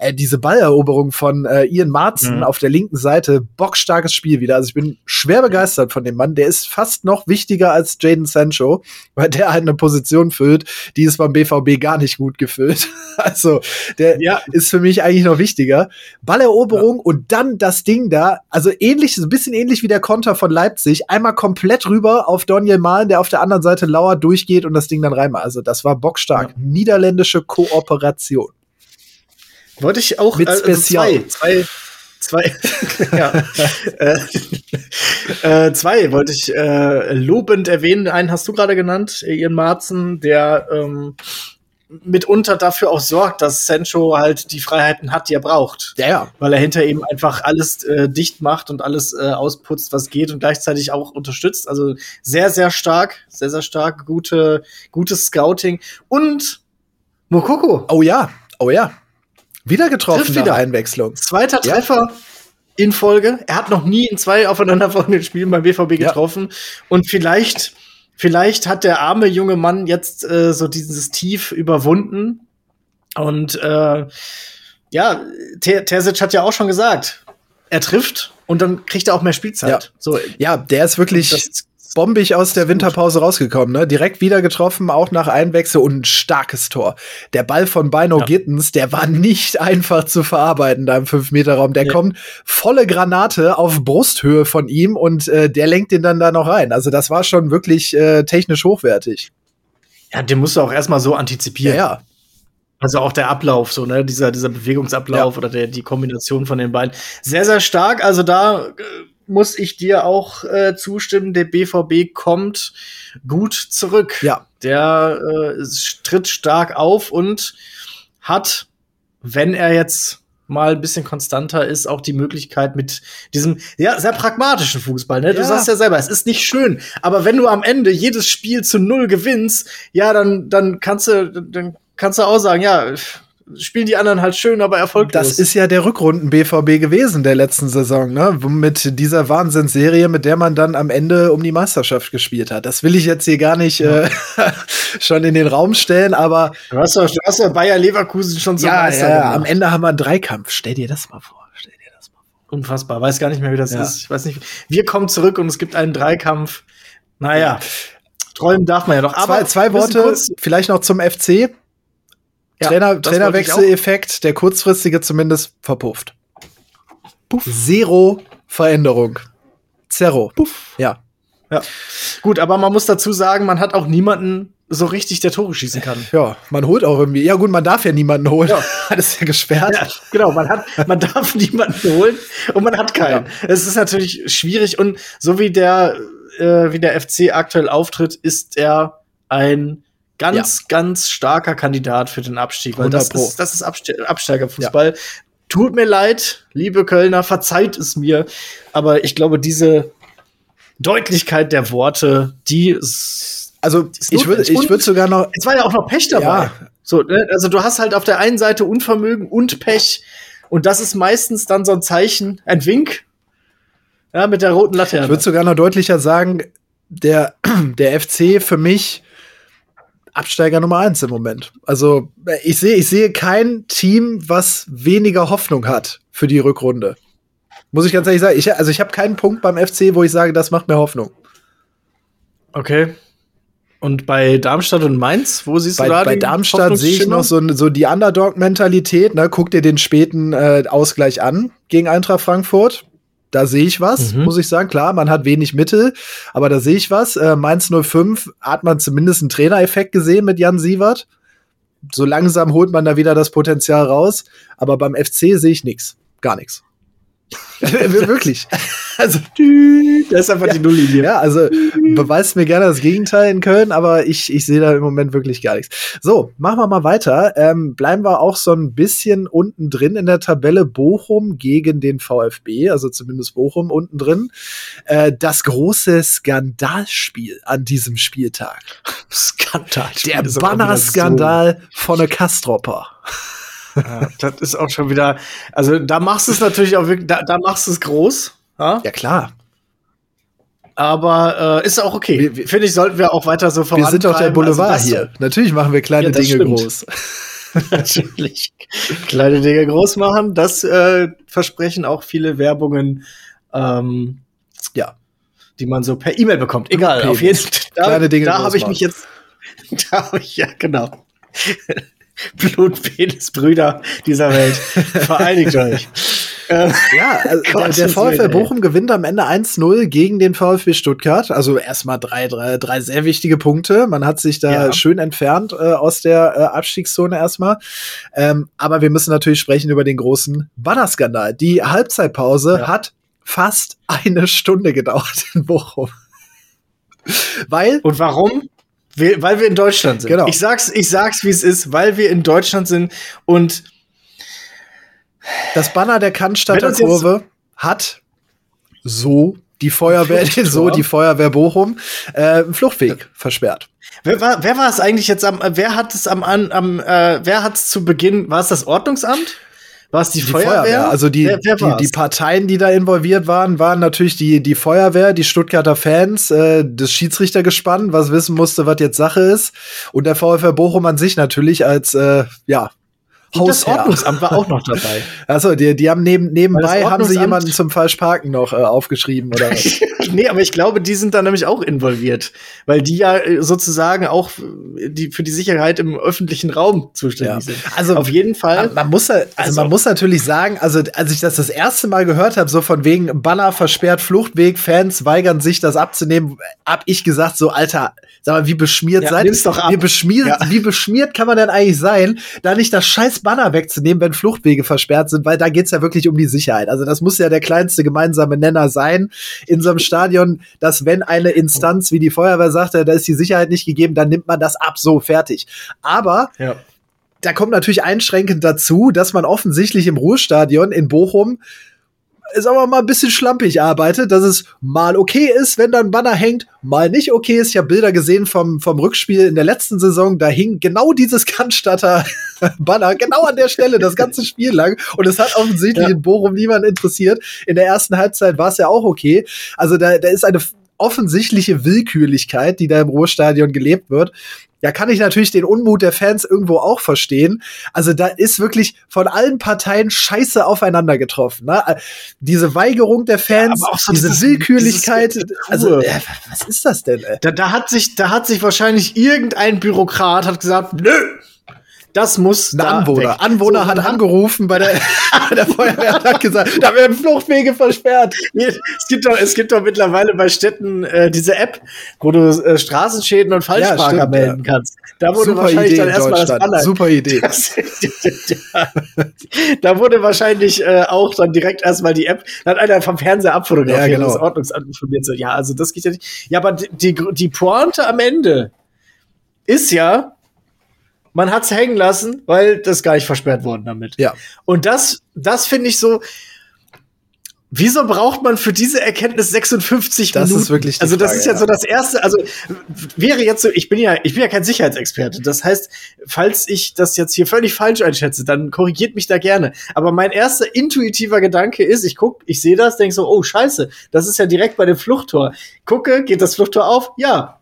äh, diese Balleroberung von äh, Ian Marzen Mhm. auf der linken Seite, bockstarkes Spiel wieder. Also ich bin schwer begeistert von dem Mann. Der ist fast noch wichtiger als Jaden Sancho, weil der halt eine Position füllt, die ist beim BVB gar nicht gut gefüllt. [LAUGHS] Also der Ja. ist für mich eigentlich noch wichtiger. Balleroberung und dann das Ding da, also ähnlich, so ein bisschen ähnlich wie der Konter von Leipzig, einmal komplett rüber auf Daniel Mahlen, der auf der anderen Seite lauer durchgeht und das Ding dann reinmacht. Also das war bockstark. Niederländische Kooperation. Wollte ich auch Mit also Spezial. zwei, zwei, zwei, [LAUGHS] ja, äh, äh, zwei wollte ich äh, lobend erwähnen. Einen hast du gerade genannt, Ian Marzen, der ähm, mitunter dafür auch sorgt, dass Sancho halt die Freiheiten hat, die er braucht. Ja, ja. weil er hinter ihm einfach alles äh, dicht macht und alles äh, ausputzt, was geht und gleichzeitig auch unterstützt. Also sehr, sehr stark, sehr, sehr stark, gute, gutes Scouting und Mokoko, Oh ja, oh ja. Wieder getroffen Trifft wieder. Einwechslung. zweiter Ja. Treffer in Folge. Er hat noch nie in zwei aufeinanderfolgenden Spielen beim BVB Ja. getroffen und vielleicht, vielleicht hat der arme junge Mann jetzt äh, so dieses Tief überwunden und äh, ja, Ter Terzic hat ja auch schon gesagt, er trifft und dann kriegt er auch mehr Spielzeit. Ja. So, Ja, der ist wirklich bombig aus der Winterpause rausgekommen, ne? Direkt wieder getroffen, auch nach Einwechsel und ein starkes Tor. Der Ball von Bino Ja. Gittens, der war nicht einfach zu verarbeiten da im 5-Meter-Raum. Der Nee. kommt volle Granate auf Brusthöhe von ihm und äh, der lenkt den dann da noch rein. Also das war schon wirklich äh, technisch hochwertig. ja, den musst du auch erstmal so Ja, antizipieren. ja. Also auch der Ablauf, so, ne, dieser, dieser Bewegungsablauf ja. oder der, die Kombination von den beiden. Sehr, sehr stark. Also da äh, muss ich dir auch äh, zustimmen. Der BVB kommt gut zurück. Ja. Der äh, tritt stark auf und hat, wenn er jetzt mal ein bisschen konstanter ist, auch die Möglichkeit mit diesem ja sehr pragmatischen Fußball. Ne? Du ja. sagst ja selber, es ist nicht schön, aber wenn du am Ende jedes Spiel zu null gewinnst, ja, dann dann kannst du dann kannst du auch sagen, ja, spielen die anderen halt schön, aber erfolglos. Das ist ja der Rückrunden BVB gewesen der letzten Saison, ne? Mit dieser Wahnsinnsserie, mit der man dann am Ende um die Meisterschaft gespielt hat. Das will ich jetzt hier gar nicht ja. äh, [LAUGHS] schon in den Raum stellen, aber du hast doch, du hast ja Bayer Leverkusen schon zum ja, Meister ja, gemacht. am Ende haben wir einen Dreikampf. Stell dir das mal vor. Stell dir das mal vor. Unfassbar. Weiß gar nicht mehr, wie das ja. ist. Ich weiß nicht. Wir kommen zurück und es gibt einen Dreikampf. Naja. Träumen darf man ja noch. Aber zwei, zwei Worte vielleicht noch zum FC. Ja, Trainer, Trainerwechseleffekt, der kurzfristige zumindest verpufft. Puff. Zero Veränderung. Zero. Puff. Ja. Ja. Gut, aber man muss dazu sagen, man hat auch niemanden so richtig, der Tore schießen kann. Ja, man holt auch irgendwie. Ja, gut, man darf ja niemanden holen. Ja. [LAUGHS] Das ist ja gesperrt. Ja, genau, man hat, man darf [LAUGHS] niemanden holen und man hat keinen. Es ist natürlich schwierig und so wie der, äh, wie der FC aktuell auftritt, ist er ein ganz, ja. ganz starker Kandidat für den Abstieg, weil das ist, das ist Absteigerfußball. Ja. Tut mir leid, liebe Kölner, verzeiht es mir, aber ich glaube, diese Deutlichkeit der Worte, die ist, also ich würde ich würde sogar noch es war ja auch noch Pech dabei. Ja. So, ne? also du hast halt auf der einen Seite Unvermögen und Pech und das ist meistens dann so ein Zeichen, ein Wink. Ja, mit der roten Laterne. Ich würde sogar noch deutlicher sagen, der [CLEARS THROAT] der FC für mich Absteiger Nummer eins im Moment. Also ich sehe, ich sehe kein Team, was weniger Hoffnung hat für die Rückrunde. Muss ich ganz ehrlich sagen. Ich, also ich habe keinen Punkt beim FC, wo ich sage, das macht mir Hoffnung. Okay. Und bei Darmstadt und Mainz, wo siehst bei, du da Bei Darmstadt sehe ich noch so, so die Underdog-Mentalität. Ne? Guck dir den späten äh, Ausgleich an gegen Eintracht Frankfurt. Da sehe ich was, mhm. muss ich sagen. Klar, man hat wenig Mittel, aber da sehe ich was. Äh, Mainz 05 hat man zumindest einen Trainereffekt gesehen mit Jan Sievert. So langsam holt man da wieder das Potenzial raus. Aber beim FC sehe ich nichts. Gar nichts. [LAUGHS] Wirklich. Also, das ist einfach ja, die Nulllinie. Ja, also beweist mir gerne das Gegenteil in Köln, aber ich, ich sehe da im Moment wirklich gar nichts. So, machen wir mal weiter. Ähm, bleiben wir auch so ein bisschen unten drin in der Tabelle. Bochum gegen den VfB, also zumindest Bochum unten drin. Äh, das große Skandalspiel an diesem Spieltag. [LAUGHS] Skandalspiel. Der Banner-Skandal so. von der Kastropper. Ja, das ist auch schon wieder, also da machst du es natürlich auch wirklich, da, da machst du es groß. Ja, ja klar. Aber äh, ist auch okay. Finde ich, sollten wir auch weiter so voran. Wir sind doch der Boulevard also hier. Natürlich machen wir kleine ja, Dinge stimmt. groß. [LAUGHS] Natürlich. kleine Dinge groß machen, das äh, versprechen auch viele Werbungen. Ähm, ja, die man so per E-Mail bekommt. Egal, auf jeden Fall. Da, kleine Dinge da habe ich mich jetzt. [LAUGHS] Da habe ich, ja, genau. Blutpenisbrüder dieser Welt. Vereinigt euch. [LAUGHS] Ähm, ja, also [LAUGHS] Gott, der, VfL Bochum gewinnt am Ende 1-0 gegen den VfB Stuttgart. Also erstmal drei, drei, drei sehr wichtige Punkte. Man hat sich da ja. schön entfernt äh, aus der äh, Abstiegszone erstmal. Ähm, aber wir müssen natürlich sprechen über den großen Bannerskandal. Die Halbzeitpause ja. hat fast eine Stunde gedauert in Bochum. [LAUGHS] Weil. Und warum? Weil wir in Deutschland sind. Genau. Ich sag's, ich sag's, wie es ist, weil wir in Deutschland sind und das Banner der Cannstatter Kurve hat so die Feuerwehr, [LAUGHS] so die Feuerwehr Bochum, äh, einen Fluchtweg versperrt. Wer war, wer war es eigentlich jetzt am, wer hat es am, am äh, wer hat es zu Beginn, war es das Ordnungsamt? War es die, die Feuerwehr? Feuerwehr? Also die, wer, wer die, die, Parteien, die da involviert waren, waren natürlich die, die Feuerwehr, die Stuttgarter Fans, äh, das Schiedsrichtergespann, was wissen musste, was jetzt Sache ist. Und der VfR Bochum an sich natürlich als, äh, ja, Und das Ordnungsamt war auch noch dabei. [LAUGHS] Achso, die, die haben neben, nebenbei haben sie jemanden zum Falschparken noch äh, aufgeschrieben, oder was? [LAUGHS] nee, aber ich glaube, die sind da nämlich auch involviert, weil die ja äh, sozusagen auch die, für die Sicherheit im öffentlichen Raum zuständig ja. sind. Also auf jeden Fall. Man, muss, also, also, man muss natürlich sagen, also als ich das das erste Mal gehört habe, so von wegen Banner versperrt Fluchtweg, Fans weigern sich das abzunehmen, hab ich gesagt, so Alter, sag mal, wie beschmiert ja, seid ihr? Wie beschmiert, ja. wie beschmiert kann man denn eigentlich sein, da nicht das scheiß Banner wegzunehmen, wenn Fluchtwege versperrt sind, weil da geht's ja wirklich um die Sicherheit. Also das muss ja der kleinste gemeinsame Nenner sein in so einem Stadion, dass wenn eine Instanz wie die Feuerwehr sagt, da ist die Sicherheit nicht gegeben, dann nimmt man das ab, so fertig. Aber ja. da kommt natürlich einschränkend dazu, dass man offensichtlich im Ruhestadion in Bochum sagen wir mal, ein bisschen schlampig arbeitet, dass es mal okay ist, wenn da ein Banner hängt, mal nicht okay ist. Ich habe Bilder gesehen vom, vom Rückspiel in der letzten Saison, da hing genau dieses Cannstatter [LAUGHS] Banner, genau an der Stelle, das ganze Spiel lang. Und es hat offensichtlich ja. in Bochum niemand interessiert. In der ersten Halbzeit war es ja auch okay. Also da, da ist eine offensichtliche Willkürlichkeit, die da im Ruhrstadion gelebt wird. Ja, kann ich natürlich den Unmut der Fans irgendwo auch verstehen. Also da ist wirklich von allen Parteien Scheiße aufeinander getroffen. Ne? Äh, diese Weigerung der Fans, ja, so diese dieses, Willkürlichkeit. Dieses also äh, was ist das denn? Ey? Da, da hat sich, da hat sich wahrscheinlich irgendein Bürokrat hat gesagt, nö, das muss ein Anwohner. Weg. Anwohner so, hat angerufen bei der, [LAUGHS] [LAUGHS] der Feuerwehr und hat gesagt, da werden Fluchtwege versperrt. Es gibt doch, es gibt doch mittlerweile bei Städten äh, diese App, wo du äh, Straßenschäden und Falschparker ja, melden kannst. Da wurde Super wahrscheinlich Idee dann erstmal das Banner. Super Idee. [LAUGHS] Das, da wurde wahrscheinlich äh, auch dann direkt erstmal die App, dann hat einer vom Fernseher abfotografiert, ja, genau. das Ordnungsamt informiert. So, ja, also das geht ja nicht. Ja, aber die, die Pointe am Ende ist ja, man hat's hängen lassen, weil das gar nicht versperrt worden damit. Ja. Und das, das finde ich so. Wieso braucht man für diese Erkenntnis 56 das Minuten? Das ist wirklich die Also das Frage, ist ja, ja so das erste, also wäre jetzt so, ich bin ja, ich bin ja kein Sicherheitsexperte. Das heißt, falls ich das jetzt hier völlig falsch einschätze, dann korrigiert mich da gerne. Aber mein erster intuitiver Gedanke ist, ich guck, ich sehe das, denke so, oh Scheiße, das ist ja direkt bei dem Fluchttor. Gucke, geht das Fluchttor auf? Ja.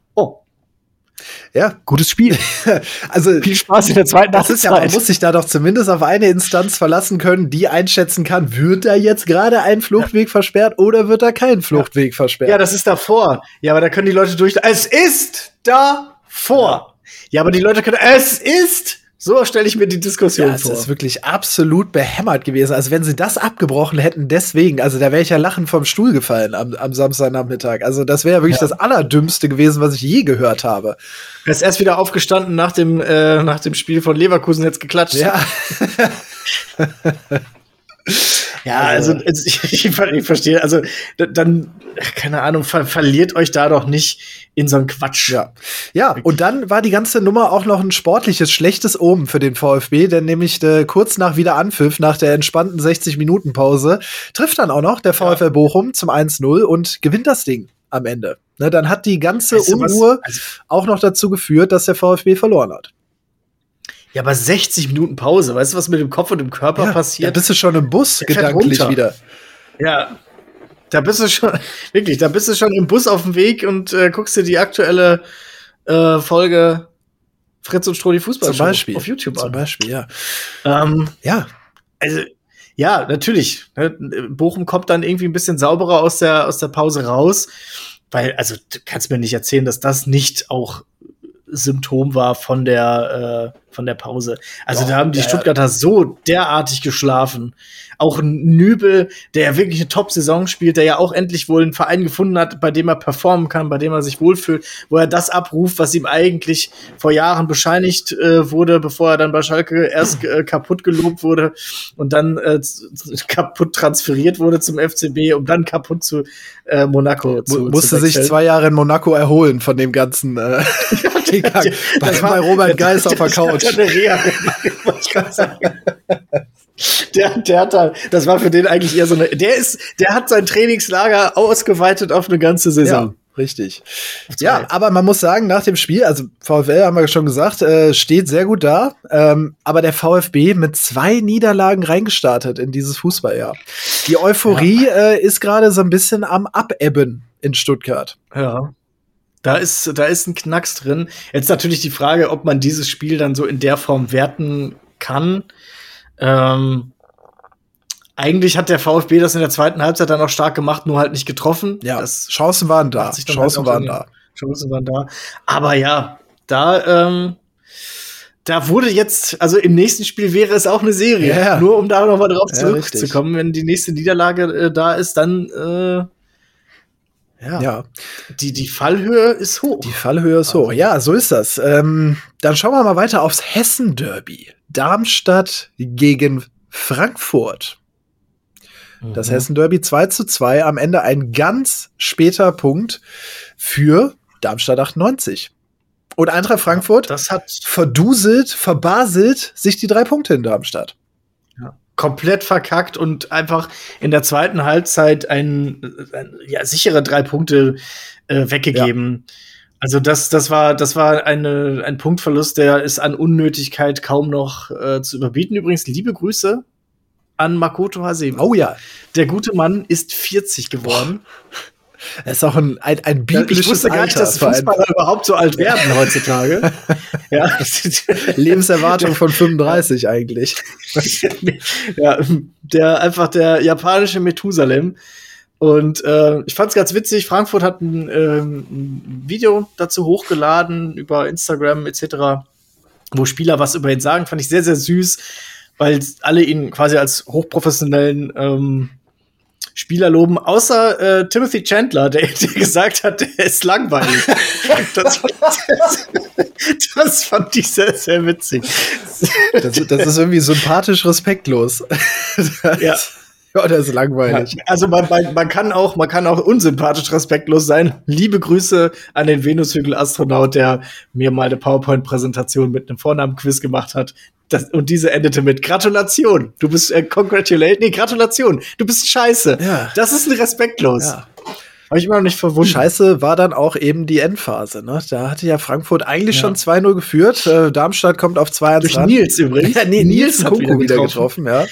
Ja, gutes Spiel. [LAUGHS] also viel Spaß in der zweiten Das ist ja, man muss sich da doch zumindest auf eine Instanz verlassen können, die einschätzen kann, wird da jetzt gerade ein Fluchtweg ja. versperrt oder wird da kein Fluchtweg ja. versperrt? Ja, das ist davor. Ja, aber da können die Leute durch. Es ist davor. Ja, ja aber die Leute können. Es ist so stelle ich mir die Diskussion ja, vor. Das ist wirklich absolut behämmert gewesen. Also wenn sie das abgebrochen hätten, deswegen, also da wäre ich ja lachend vom Stuhl gefallen am, am Samstagnachmittag. Also das wäre wirklich ja. das Allerdümmste gewesen, was ich je gehört habe. Er ist erst wieder aufgestanden nach dem, äh, nach dem Spiel von Leverkusen jetzt geklatscht. Ja. [LAUGHS] Ja, also, also [LAUGHS] ich, ich, ich, verstehe, also dann, keine Ahnung, ver verliert euch da doch nicht in so einen Quatsch. Ja. ja, und dann war die ganze Nummer auch noch ein sportliches, schlechtes Omen für den VfB, denn nämlich äh, kurz nach Wiederanpfiff, nach der entspannten 60-Minuten-Pause, trifft dann auch noch der VfL ja. Bochum zum 1-0 und gewinnt das Ding am Ende. Ne, dann hat die ganze weißt du, Unruhe also, auch noch dazu geführt, dass der VfB verloren hat. Ja, aber 60 Minuten Pause, weißt du, was mit dem Kopf und dem Körper ja, passiert? Da bist du schon im Bus gedanklich wieder. Ja, da bist du schon, [LAUGHS] wirklich, da bist du schon im Bus auf dem Weg und äh, guckst dir die aktuelle äh, Folge Fritz und Stroh die Fußball Zum Beispiel. auf YouTube an. Zum Beispiel, ja. Ähm, ja. Also, ja, natürlich. Ne? Bochum kommt dann irgendwie ein bisschen sauberer aus der, aus der Pause raus. Weil, also, du kannst mir nicht erzählen, dass das nicht auch Symptom war von der, äh, von der Pause. Also Doch, da haben die Stuttgarter so derartig geschlafen. Auch Nübel, der ja wirklich eine Top-Saison spielt, der ja auch endlich wohl einen Verein gefunden hat, bei dem er performen kann, bei dem er sich wohlfühlt, wo er das abruft, was ihm eigentlich vor Jahren bescheinigt äh, wurde, bevor er dann bei Schalke erst äh, kaputt gelobt wurde und dann äh, kaputt transferiert wurde zum FCB, um dann kaputt zu äh, Monaco zu Musste zu sich zwei Jahre in Monaco erholen von dem ganzen äh, [LAUGHS] Gang. bei, bei Robert [LAUGHS] Geis auf der Couch. [LAUGHS] Der, der hat da, das war für den eigentlich eher so eine, der ist, der hat sein Trainingslager ausgeweitet auf eine ganze Saison. Ja. Richtig. Ja, aber man muss sagen, nach dem Spiel, also VfL haben wir schon gesagt, äh, steht sehr gut da. Ähm, aber der VfB mit zwei Niederlagen reingestartet in dieses Fußballjahr. Die Euphorie ja. äh, ist gerade so ein bisschen am Abebben in Stuttgart. Ja. Da ist, da ist ein Knacks drin. Jetzt natürlich die Frage, ob man dieses Spiel dann so in der Form werten kann. Ähm, eigentlich hat der VfB das in der zweiten Halbzeit dann auch stark gemacht, nur halt nicht getroffen. Ja, das Chancen waren da. Chancen halt waren da. Chancen waren da. Aber ja, da, ähm, da wurde jetzt, also im nächsten Spiel wäre es auch eine Serie. Ja. Nur um da nochmal drauf Ja, zurückzukommen, wenn die nächste Niederlage äh, da ist, dann äh, ja, Ja, Die, die Fallhöhe ist hoch. die Fallhöhe ist hoch. Ja, so ist das. Ähm, dann schauen wir mal weiter aufs Hessen-Derby. Darmstadt gegen Frankfurt. Das Mhm. Hessen-Derby 2 zu 2, am Ende ein ganz später Punkt für Darmstadt 98. Und Eintracht Frankfurt das hat verduselt, verbaselt sich die drei Punkte in Darmstadt. Komplett verkackt und einfach in der zweiten Halbzeit ein, ein ja, sichere drei Punkte äh, weggegeben. Also das, das war, das war eine, ein Punktverlust, der ist an Unnötigkeit kaum noch äh, zu überbieten. Übrigens, liebe Grüße an Makoto Hasebe. Oh ja, Der gute Mann ist 40 geworden. Das ist auch ein, ein, ein ich biblisches wusste gar nicht, Alter dass Fußballer überhaupt so alt werden heutzutage. [LAUGHS] ja. Lebenserwartung von 35 eigentlich. [LAUGHS] ja, der einfach der japanische Methusalem. Und äh, ich fand es ganz witzig. Frankfurt hat ein, ähm, ein Video dazu hochgeladen über Instagram etc., wo Spieler was über ihn sagen. Fand ich sehr, sehr süß, weil alle ihn quasi als hochprofessionellen ähm, Spieler loben, außer äh, Timothy Chandler, der, [LAUGHS] der gesagt hat, der ist langweilig. [LAUGHS] das, fand, das, das fand ich sehr, sehr witzig. Das, das ist irgendwie sympathisch respektlos. [LAUGHS] Ja. ja, das ist langweilig. Ja, also man, man, man kann auch, man kann auch unsympathisch respektlos sein. Liebe Grüße an den Venushügel-Astronaut, der mir mal eine PowerPoint-Präsentation mit einem Vornamen-Quiz gemacht hat. Das, und diese endete mit Gratulation. Du bist äh, congratulate, nee, Gratulation. Du bist scheiße. Ja. Das ist ein respektlos. Ja. Habe ich immer noch nicht verwundert. Scheiße war dann auch eben die Endphase. Ne? Da hatte ja Frankfurt eigentlich Ja. schon 2-0 geführt. Äh, Darmstadt kommt auf 2-1 Durch ran. Nils übrigens. [LAUGHS] Ja, nee, Nils, hat Kunku wieder getroffen, ja.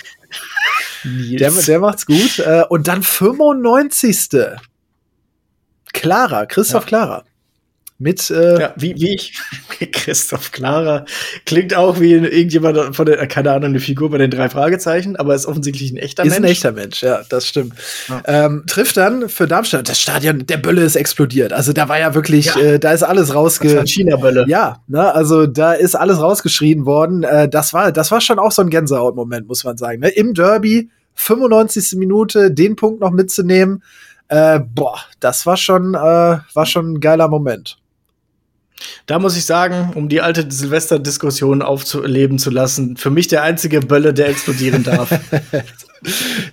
Nils. Der, der macht's gut. Äh, und dann 95. Clara, Christoph Ja. Clara. Mit, äh, Ja, wie, wie ich, [LAUGHS] Christoph Clara, klingt auch wie irgendjemand von der, keine Ahnung, eine Figur bei den drei Fragezeichen, aber ist offensichtlich ein echter ist ein Mensch. echter Mensch, ja, das stimmt. Ja. Ähm, trifft dann für Darmstadt, das Stadion, der Bölle ist explodiert. Also da war ja wirklich, Ja. äh, da ist alles rausge... ein China-Bölle. Ja, ne, also da ist alles rausgeschrien worden. Äh, das war, das war schon auch so ein Gänsehautmoment, muss man sagen. Ne? Im Derby, 95. Minute, den Punkt noch mitzunehmen. Äh, boah, das war schon, äh, war schon ein geiler Moment. Da muss ich sagen, um die alte Silvester-Diskussion aufzuleben zu lassen, für mich der einzige Bölle, der explodieren darf. [LAUGHS]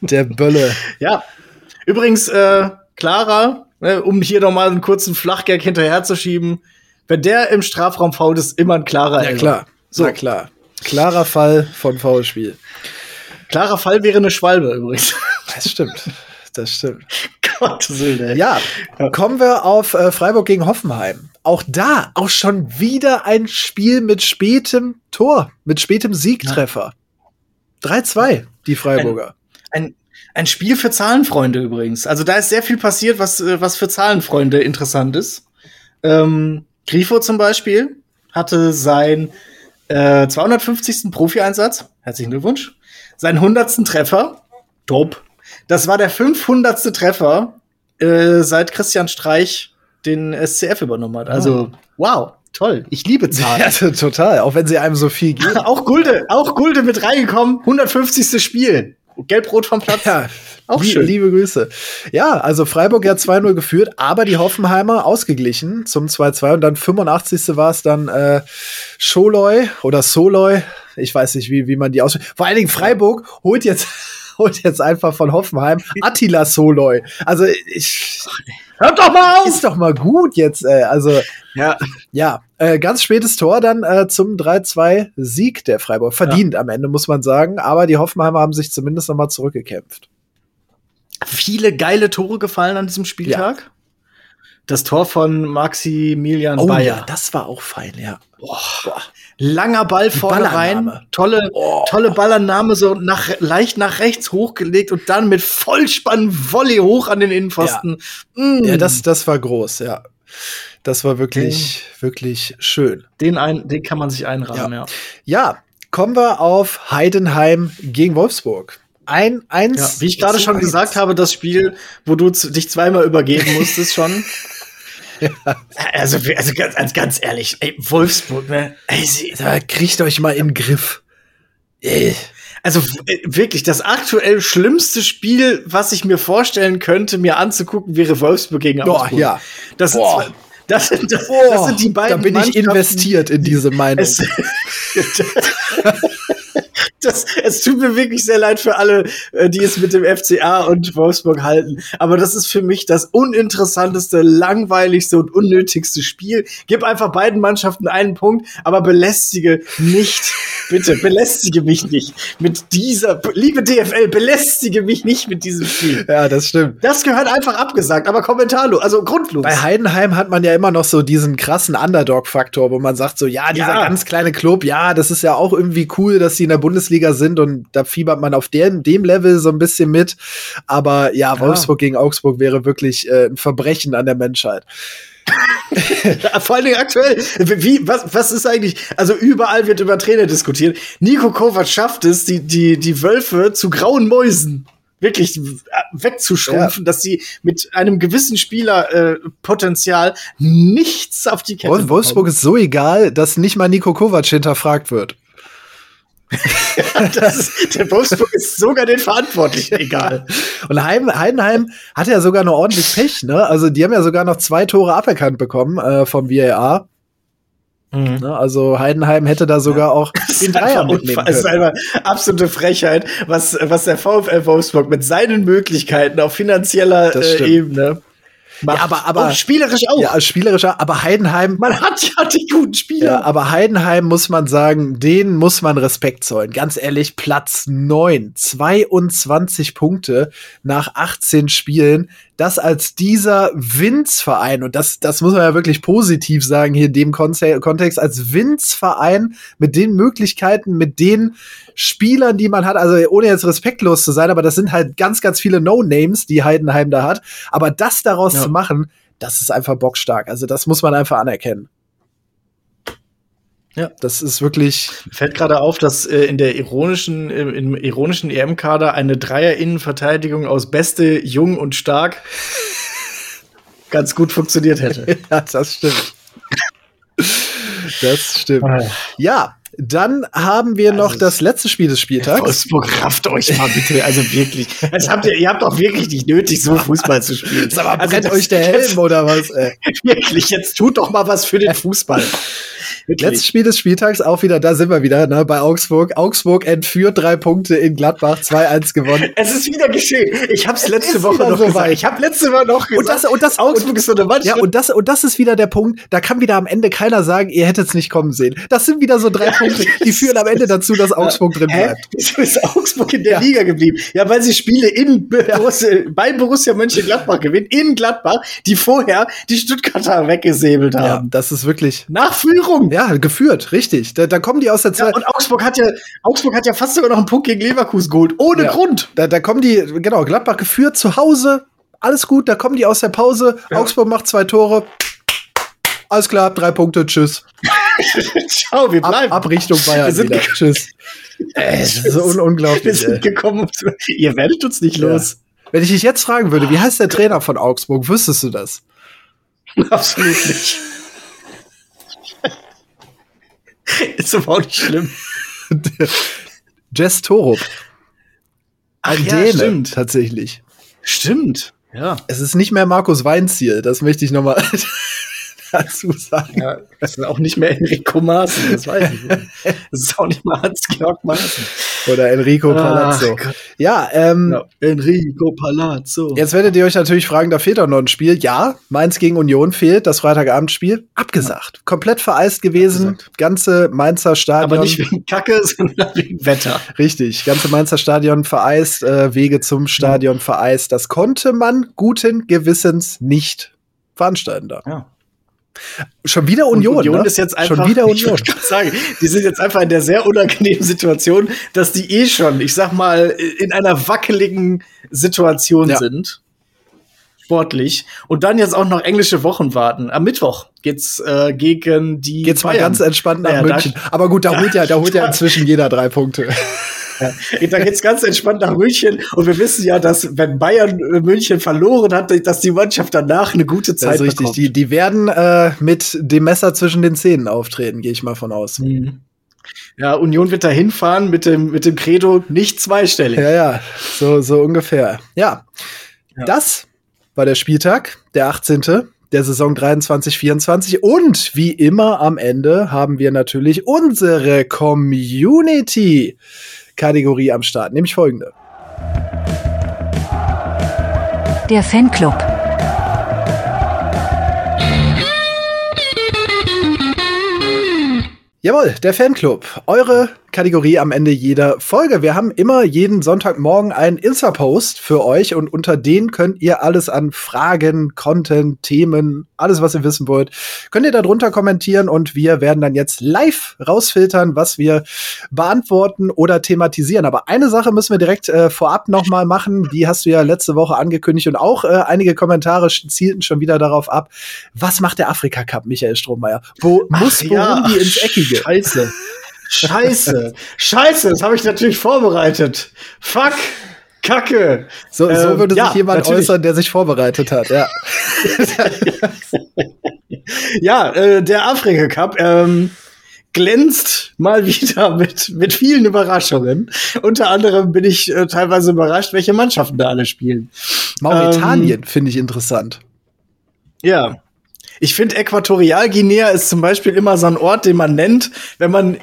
Der Bölle. ja. Übrigens, äh, Clara, ne, um hier noch mal einen kurzen Flachgag hinterherzuschieben, wenn der im Strafraum fault, ist immer ein klarer Ja klar, So. so klar. Klarer Fall von Foulspiel. Klarer Fall wäre eine Schwalbe übrigens. Das stimmt. Das stimmt. [LAUGHS] Ey. Ja, Ja. kommen wir auf äh, Freiburg gegen Hoffenheim. Auch da, auch schon wieder ein Spiel mit spätem Tor, mit spätem Siegtreffer. 3-2, die Freiburger. Ein, ein Spiel für Zahlenfreunde übrigens. Also da ist sehr viel passiert, was, äh, was für Zahlenfreunde interessant ist. Ähm, Grifo zum Beispiel hatte sein äh, 250. Profi-Einsatz. Herzlichen Glückwunsch. Seinen 100. Treffer. Top. Das war der 500. Treffer, äh, seit Christian Streich den SCF übernommen hat. Also, wow, toll. Ich liebe Zahlen. Ja, total. Auch wenn sie einem so viel geben. [LAUGHS] auch Gulde, auch Gulde mit reingekommen. 150. Spiel. Gelb-Rot vom Platz. Ja, Auch schön. Liebe Grüße. Ja, also Freiburg ja 2-0 geführt, aber die Hoffenheimer ausgeglichen zum 2-2 und dann 85. war es dann äh, Scholoi oder Soloy. Ich weiß nicht, wie, wie man die ausspricht. Vor allen Dingen Freiburg holt jetzt, holt jetzt einfach von Hoffenheim Attila Soloy. Also ich, Hört doch mal auf! ist doch mal gut jetzt. Äh, also Ja, ja, äh, ganz spätes Tor dann äh, zum 3-2 Sieg der Freiburg. Verdient am Ende, muss man sagen. Aber die Hoffenheimer haben sich zumindest noch mal zurückgekämpft. viele geile Tore gefallen an diesem Spieltag. Das Tor von Maximilian Oh Bayer. ja, das war auch fein, ja. Langer Ball vorne rein. Tolle, Oh. tolle Ballannahme, so nach, leicht nach rechts hochgelegt und dann mit Vollspann Volley hoch an den Innenpfosten. Mm. Ja, das, das war groß, ja. Das war wirklich, wirklich schön. den, ein, den kann man sich einrahmen, ja. Ja, kommen wir auf Heidenheim gegen Wolfsburg. Ein, eins. Ja, wie ich gerade schon eins. gesagt habe, das Spiel, wo du dich zweimal übergeben musstest schon. [LAUGHS] ja. [LAUGHS] Also, also ganz, ganz ehrlich, ey, Wolfsburg, ne? Ey, sie, kriegt euch mal in den Griff. Ey. Also äh, wirklich, das aktuell schlimmste Spiel, was ich mir vorstellen könnte, mir anzugucken, wäre Wolfsburg gegen Augsburg. Boah, ja. Das sind, das, sind, das, oh, das sind die beiden. Da bin ich investiert in diese Meinung. [LAUGHS] [LAUGHS] Das, es tut mir wirklich sehr leid für alle, äh, die es mit dem FCA und Wolfsburg halten. Aber das ist für mich das uninteressanteste, langweiligste und unnötigste Spiel. Gib einfach beiden Mannschaften einen Punkt, aber belästige nicht, bitte, belästige mich nicht mit dieser, liebe DFL, belästige mich nicht mit diesem Spiel. Ja, das stimmt. Das gehört einfach abgesagt, aber kommentarlos, also grundlos. Bei Heidenheim hat man ja immer noch so diesen krassen Underdog-Faktor, wo man sagt so, ja, dieser ja. ganz kleine Club, ja, das ist ja auch irgendwie cool, dass sie in der Bundesliga sind und da fiebert man auf dem, dem Level so ein bisschen mit. Aber ja, Wolfsburg ja. gegen Augsburg wäre wirklich äh, ein Verbrechen an der Menschheit. [LAUGHS] Vor allen Dingen aktuell, wie, was, was ist eigentlich, also überall wird über Trainer diskutiert. Nico Kovac schafft es, die, die, die Wölfe zu grauen Mäusen wirklich wegzuschrumpfen, ja. dass sie mit einem gewissen Spielerpotenzial äh, nichts auf die Kette Wolfsburg bekommen. ist so egal, dass nicht mal Nico Kovac hinterfragt wird. [LAUGHS] ist, der Wolfsburg ist sogar den Verantwortlichen egal. Und Heim, Heidenheim hatte ja sogar noch ordentlich Pech, ne? Also die haben ja sogar noch zwei Tore aberkannt bekommen äh, vom VAR. Mhm. Ne? Also Heidenheim hätte da sogar ja. auch [LAUGHS] den Dreier mitnehmen können. Das ist einfach absolute Frechheit, was, was der VfL Wolfsburg mit seinen Möglichkeiten auf finanzieller äh, Ebene macht. Ja, aber, aber auch spielerisch auch. Ja, spielerischer, aber Heidenheim. Man hat ja die guten Spieler. Ja, aber Heidenheim muss man sagen, denen muss man Respekt zollen. Ganz ehrlich, Platz neun, 22 Punkte nach 18 Spielen dass als dieser Winzverein, und das, das muss man ja wirklich positiv sagen hier in dem Kontext, als Winzverein mit den Möglichkeiten, mit den Spielern, die man hat, also ohne jetzt respektlos zu sein, aber das sind halt ganz, ganz viele No-Names, die Heidenheim da hat. Aber das daraus ja. zu machen, das ist einfach bockstark. Also das muss man einfach anerkennen. Ja, das ist wirklich. Fällt gerade auf, dass äh, in der ironischen, äh, im ironischen EM-Kader eine Dreier-Innenverteidigung aus Beste, Jung und Stark [LAUGHS] ganz gut funktioniert hätte. [LAUGHS] ja, das stimmt. das stimmt. Ah. Ja, dann haben wir also noch das letzte Spiel des Spieltags. Wolfsburg, rafft euch mal bitte. Also wirklich. Das habt ihr, ihr habt doch wirklich nicht nötig, so Fußball zu spielen. Sag mal, brennt also euch der Helm oder was? Ey. [LAUGHS] Wirklich, jetzt tut doch mal was für den Fußball. Wirklich. Letztes Spiel des Spieltags auch wieder, da sind wir wieder, ne, bei Augsburg. Augsburg entführt drei Punkte in Gladbach, 2-1 gewonnen. Es ist wieder geschehen. Ich hab's letzte Woche noch so gesagt. Ich hab letzte Woche noch gesagt. Und das, und das Augsburg und, ist so eine Mannschaft. Ja, und das, und das ist wieder der Punkt, da kann wieder am Ende keiner sagen, ihr hättet es nicht kommen sehen. Das sind wieder so drei Punkte, die führen am Ende dazu, dass Augsburg drin bleibt. Wieso ist Augsburg in der ja. Liga geblieben? Ja, weil sie Spiele in Borussia, bei Borussia Mönchengladbach gewinnen, in Gladbach, die vorher die Stuttgarter weggesäbelt haben. Ja, das ist wirklich. Nach Führung. Ja, geführt, richtig. Da, da kommen die aus der Zeit. Ja, und Augsburg hat ja, Augsburg hat ja fast sogar noch einen Punkt gegen Leverkusen geholt. Ohne ja. Grund. Da, da kommen die, genau, Gladbach geführt zu Hause. Alles gut, da kommen die aus der Pause. Augsburg macht zwei Tore. Alles klar, drei Punkte, tschüss. [LAUGHS] Ciao, wir bleiben. Ab, ab Richtung Bayern wir sind wieder. Tschüss. [LAUGHS] Äh, das ist so un unglaublich. Wir sind gekommen, ihr werdet uns nicht los. Wenn ich dich jetzt fragen würde, wie heißt der Trainer von Augsburg, wüsstest du das? [LAUGHS] Absolut nicht. Ist aber auch nicht schlimm. Jess Torup. Ein Ach ja, Däne, stimmt. tatsächlich. Stimmt. Ja. Es ist nicht mehr Markus Weinziel, das möchte ich noch mal dazu sagen. Ja, das ist auch nicht mehr Enrico Maaßen, das weiß ich nicht. Das ist auch nicht mal Hans-Georg Maaßen. Oder Enrico Palazzo. ja, ähm, ja, Enrico Palazzo. Jetzt werdet ihr euch natürlich fragen, da fehlt doch noch ein Spiel. Ja, Mainz gegen Union fehlt, das Freitagabendspiel. Abgesagt. Ja. Komplett vereist gewesen. Abgesagt. Ganze Mainzer Stadion. Aber nicht wegen Kacke, [LAUGHS] sondern wegen Wetter. Richtig. Ganze Mainzer Stadion vereist, äh, Wege zum Stadion vereist. Das konnte man guten Gewissens nicht veranstalten da. Ja. Schon wieder Union. Und Union ne? ist jetzt einfach. Schon wieder [LAUGHS] Union. Ich sagen, die sind jetzt einfach in der sehr unangenehmen Situation, dass die eh schon, ich sag mal, in einer wackeligen Situation ja. sind. sportlich. Und dann jetzt auch noch englische Wochen warten. Am Mittwoch geht's äh, gegen die. Geht's mal ganz entspannt nach Naja, München. Aber gut, da [LAUGHS] holt ja, da holt ja inzwischen jeder drei Punkte. [LAUGHS] Da geht's ganz entspannt nach München. Und wir wissen ja, dass wenn Bayern äh, München verloren hat, dass die Mannschaft danach eine gute Das Zeit ist richtig. Die, die werden äh, mit dem Messer zwischen den Zähnen auftreten, gehe ich mal von aus. Mhm. Ja, Union wird da hinfahren mit dem, mit dem Credo nicht zweistellig. Ja, ja, so, so ungefähr. Ja. Ja. das war der Spieltag, der 18. der Saison 23-24. Und wie immer am Ende haben wir natürlich unsere Community-Kategorie am Start, nämlich folgende. Der Fanclub. Jawohl, der Fanclub. Eure Kategorie am Ende jeder Folge. Wir haben immer jeden Sonntagmorgen einen Insta-Post für euch und unter den könnt ihr alles an Fragen, Content, Themen, alles, was ihr wissen wollt, könnt ihr darunter kommentieren und wir werden dann jetzt live rausfiltern, was wir beantworten oder thematisieren. Aber eine Sache müssen wir direkt äh, vorab nochmal machen. Die hast du ja letzte Woche angekündigt und auch äh, einige Kommentare zielten schon wieder darauf ab. Was macht der Afrika Cup, Michael Strohmeier? Wo muss Burundi ins Eckige? Scheiße. Scheiße. Scheiße, das habe ich natürlich vorbereitet. Fuck. Kacke. So, so Ähm, würde ja, sich jemand natürlich. äußern, der sich vorbereitet hat, ja. [LAUGHS] Ja, äh, der Afrika Cup ähm, glänzt mal wieder mit, mit vielen Überraschungen. Unter anderem bin ich äh, teilweise überrascht, welche Mannschaften da alle spielen. Mauretanien finde ich interessant. Ja. Ich finde, Äquatorialguinea ist zum Beispiel immer so ein Ort, den man nennt, wenn man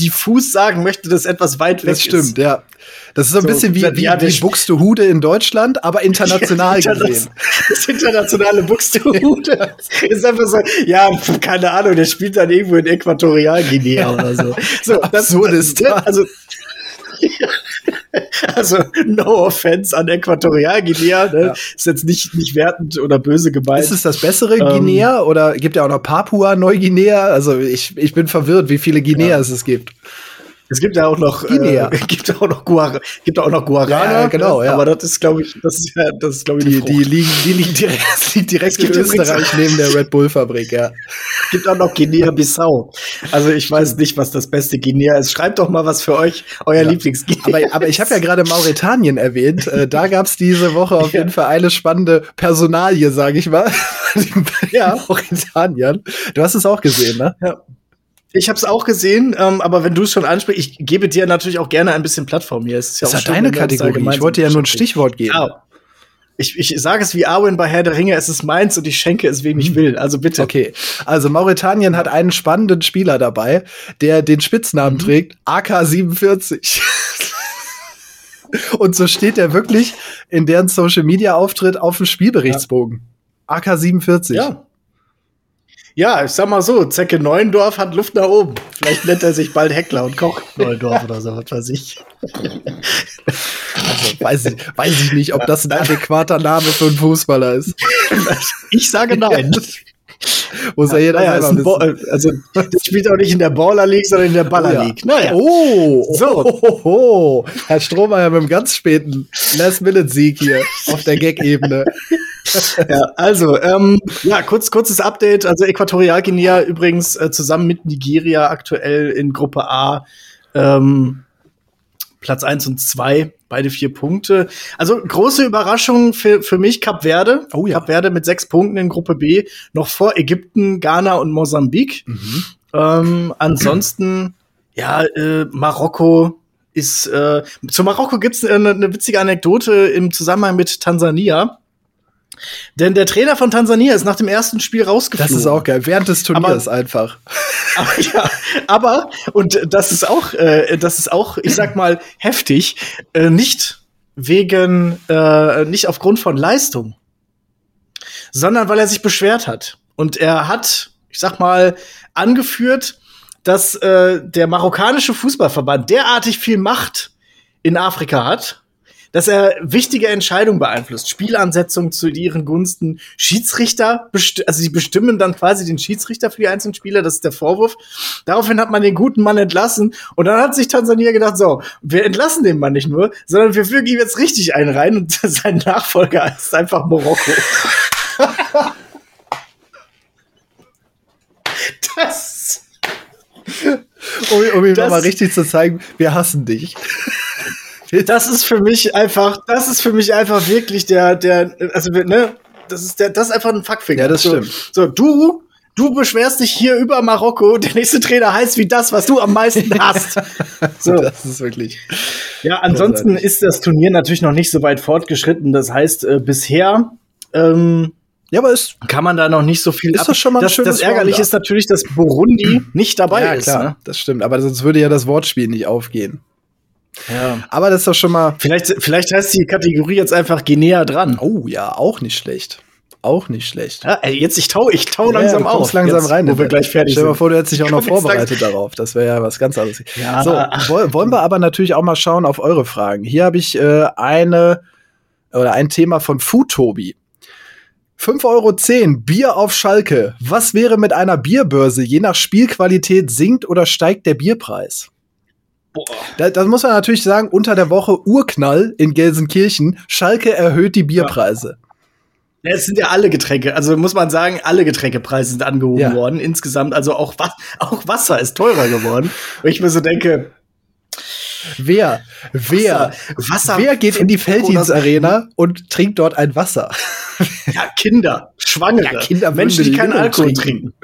diffus sagen möchte, dass etwas weit weg Das stimmt, ist. ja. Das ist so ein So, bisschen wie, wie, ja, wie Buxtehude in Deutschland, aber international [LAUGHS] Ja, gesehen. Das, [LAUGHS] das internationale Buxtehude [LAUGHS] ist einfach so, ja, keine Ahnung, der spielt dann irgendwo in Äquatorialguinea oder so. So, Absurdistan. Also, [LAUGHS] also, no offense an Äquatorialguinea, ne? Ja. Ist jetzt nicht, nicht wertend oder böse gemeint. Ist es das bessere Ähm, Guinea oder gibt ja auch noch Papua-Neuguinea? Also ich, ich bin verwirrt, wie viele Guineas es gibt. Es gibt ja auch noch, Guinea. äh, [LAUGHS] gibt auch noch Guar gibt auch noch Guarana. Ja, genau, ja. Aber das ist, glaube ich, das ist ja, das ist, glaube ich, Die, die Frucht. liegen, die liegen direkt, [LAUGHS] direkt in Österreich neben der Red Bull-Fabrik, ja. Es gibt auch noch Guinea-Bissau. Also ich weiß nicht, was das beste Guinea ist. Schreibt doch mal was für euch, euer Ja. Lieblings-Guinea. Aber, aber ich habe ja gerade Mauretanien erwähnt. Äh, da gab es diese Woche auf Ja. jeden Fall eine spannende Personalie, sage ich mal. [LAUGHS] Ja. Mauretanien. Du hast es auch gesehen, ne? Ich habe es auch gesehen, ähm, aber wenn du es schon ansprichst, ich gebe dir natürlich auch gerne ein bisschen Plattform hier. Es ist ja Das auch ja deine Kategorie. Ich wollte ja nur ein. Stichwort geben. Ja. Ich, ich sage es wie Arwen bei Herr der Ringe, es ist meins und ich schenke es, wem ich will. Also bitte. Okay, also Mauretanien hat einen spannenden Spieler dabei, der den Spitznamen trägt AK47. [LAUGHS] Und so steht er wirklich in deren Social Media Auftritt auf dem Spielberichtsbogen. AK47. Ja. Ja, ich sag mal so, Zecke Neuendorf hat Luft nach oben. Vielleicht nennt er sich bald Heckler und Koch Neuendorf oder so, was weiß ich. Also, weiß, ich, weiß ich nicht, ob das ein adäquater Name für einen Fußballer ist. Ich sage nein. Muss ja jeder Naja, ein wissen. also, das spielt auch nicht in der Baller League, sondern in der Baller ja. League. Naja. Oh, So. oh, oh, oh. Herr Strohmeier mit einem ganz späten Last-Minute-Sieg hier auf der Gag-Ebene. Ja, also, ähm, ja, kurz, kurzes Update. Also Äquatorialguinea übrigens äh, zusammen mit Nigeria aktuell in Gruppe A ähm, Platz 1 und 2, beide vier Punkte. Also große Überraschung für, für mich Kap Verde. Oh ja. Kap Verde mit sechs Punkten in Gruppe B, noch vor Ägypten, Ghana und Mosambik. Mhm. Ähm, ansonsten, ja, äh, Marokko ist, äh, zu Marokko gibt's eine, eine witzige Anekdote im Zusammenhang mit Tansania. Denn der Trainer von Tansania ist nach dem ersten Spiel Das rausgeflogen. ist auch geil. Während des Turniers einfach. [LAUGHS] Aber, ja, aber, und das ist auch, äh, das ist auch, ich sag mal, heftig, äh, nicht wegen, äh, nicht aufgrund von Leistung, sondern weil er sich beschwert hat. Und er hat, ich sag mal, angeführt, dass äh, der marokkanische Fußballverband derartig viel Macht in Afrika hat, dass er wichtige Entscheidungen beeinflusst, Spielansetzungen zu ihren Gunsten, Schiedsrichter, also sie bestimmen dann quasi den Schiedsrichter für die einzelnen Spieler, das ist der Vorwurf. Daraufhin hat man den guten Mann entlassen und dann hat sich Tansania gedacht, so, wir entlassen den Mann nicht nur, sondern wir fügen ihm jetzt richtig einen rein und [LAUGHS] sein Nachfolger ist einfach Marokko. [LAUGHS] das um, um ihm nochmal richtig zu zeigen, wir hassen dich. Das ist für mich einfach, das ist für mich einfach wirklich der, der, also, ne, das ist der, das ist einfach ein Fuckfinger. Ja, das so, stimmt. So, du, du beschwerst dich hier über Marokko, der nächste Trainer heißt wie das, was du am meisten [LAUGHS] hast. so. Das ist wirklich. Ja, ansonsten ist das Turnier natürlich noch nicht so weit fortgeschritten. Das heißt, äh, bisher, ähm, ja, aber ist, kann man da noch nicht so viel. Ist das schon mal das, das Ärgerliche ist natürlich, dass Burundi nicht dabei ja, ist. Klar, ne? das stimmt. Aber sonst würde ja das Wortspiel nicht aufgehen. Ja. Aber das ist doch schon mal. Vielleicht, vielleicht heißt die Kategorie jetzt einfach Guinea dran. Oh ja, auch nicht schlecht. Auch nicht schlecht. Ja, ey, jetzt ich tau, ich tau langsam ja, auf. langsam jetzt, rein. Wo wir gleich fertig Stell dir mal sind. vor, du hättest dich auch noch vorbereitet darauf. Das wäre ja was ganz anderes. Ja. So, woll- wollen wir aber natürlich auch mal schauen auf eure Fragen. Hier habe ich äh, eine oder ein Thema von Foodtobi. 5,10 Euro Bier auf Schalke. Was wäre mit einer Bierbörse? Je nach Spielqualität sinkt oder steigt der Bierpreis? Da, das muss man natürlich sagen, unter der Woche Urknall in Gelsenkirchen. Schalke erhöht die Bierpreise. Ja, es sind ja alle Getränke, also muss man sagen, alle Getränkepreise sind angehoben Ja. worden insgesamt. Also auch, auch Wasser ist teurer geworden. Wo ich mir so denke, Wer, wer, Wasser, wer geht in die Felddienst Arena und trinkt dort ein Wasser? Ja, Kinder, Schwangere, Ja, Kinder Menschen, die keinen Alkohol trinken. trinken.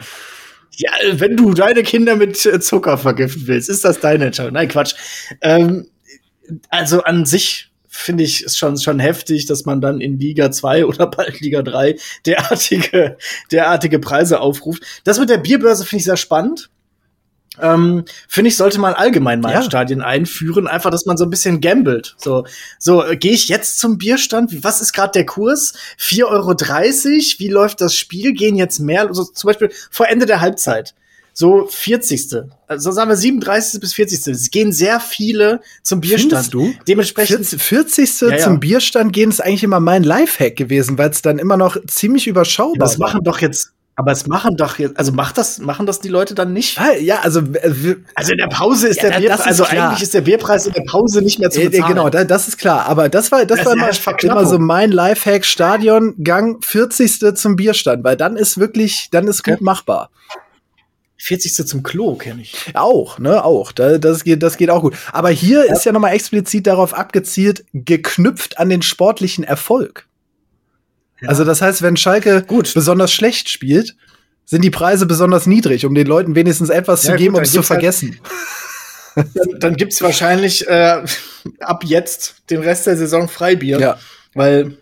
Ja, wenn du deine Kinder mit äh, Zucker vergiften willst, ist das deine Entscheidung. Nein, Quatsch. Ähm, also an sich finde ich es schon, schon heftig, dass man dann in Liga 2 oder bald Liga 3 derartige, derartige Preise aufruft. Das mit der Bierbörse finde ich sehr spannend. Ähm, finde ich, sollte man allgemein mal Ja. Stadien einführen, einfach, dass man so ein bisschen gambelt. So, so äh, gehe ich jetzt zum Bierstand? Was ist gerade der Kurs? 4,30 Euro? Wie läuft das Spiel? Gehen jetzt mehr? Also zum Beispiel vor Ende der Halbzeit. So 40. Also sagen wir 37. bis 40. Es gehen sehr viele zum Bierstand. Findest du? Dementsprechend 40. 40. Ja, ja. zum Bierstand gehen ist eigentlich immer mein Lifehack gewesen, weil es dann immer noch ziemlich überschaubar das war. machen doch jetzt, aber es machen doch jetzt, also macht das, machen das die Leute dann nicht? Ja, also äh, Also in der Pause ist Ja, der Bierpreis, also klar. eigentlich ist der Bierpreis in der Pause nicht mehr zu äh, bezahlen. genau, da, das ist klar. Aber das war, das Das war immer, ja immer so mein Lifehack Stadiongang 40. zum Bierstand, weil dann ist wirklich, dann ist gut Ja. machbar. 40. zum Klo kenne ich. Auch, ne, auch. Da, das, geht, das geht auch gut. Aber hier ist ja nochmal explizit darauf abgezielt, geknüpft an den sportlichen Erfolg. Also das heißt, wenn Schalke Gut. besonders schlecht spielt, sind die Preise besonders niedrig, um den Leuten wenigstens etwas Ja, zu geben, um es zu halt- vergessen. Dann, dann gibt's wahrscheinlich äh, ab jetzt den Rest der Saison Freibier. ja. Weil,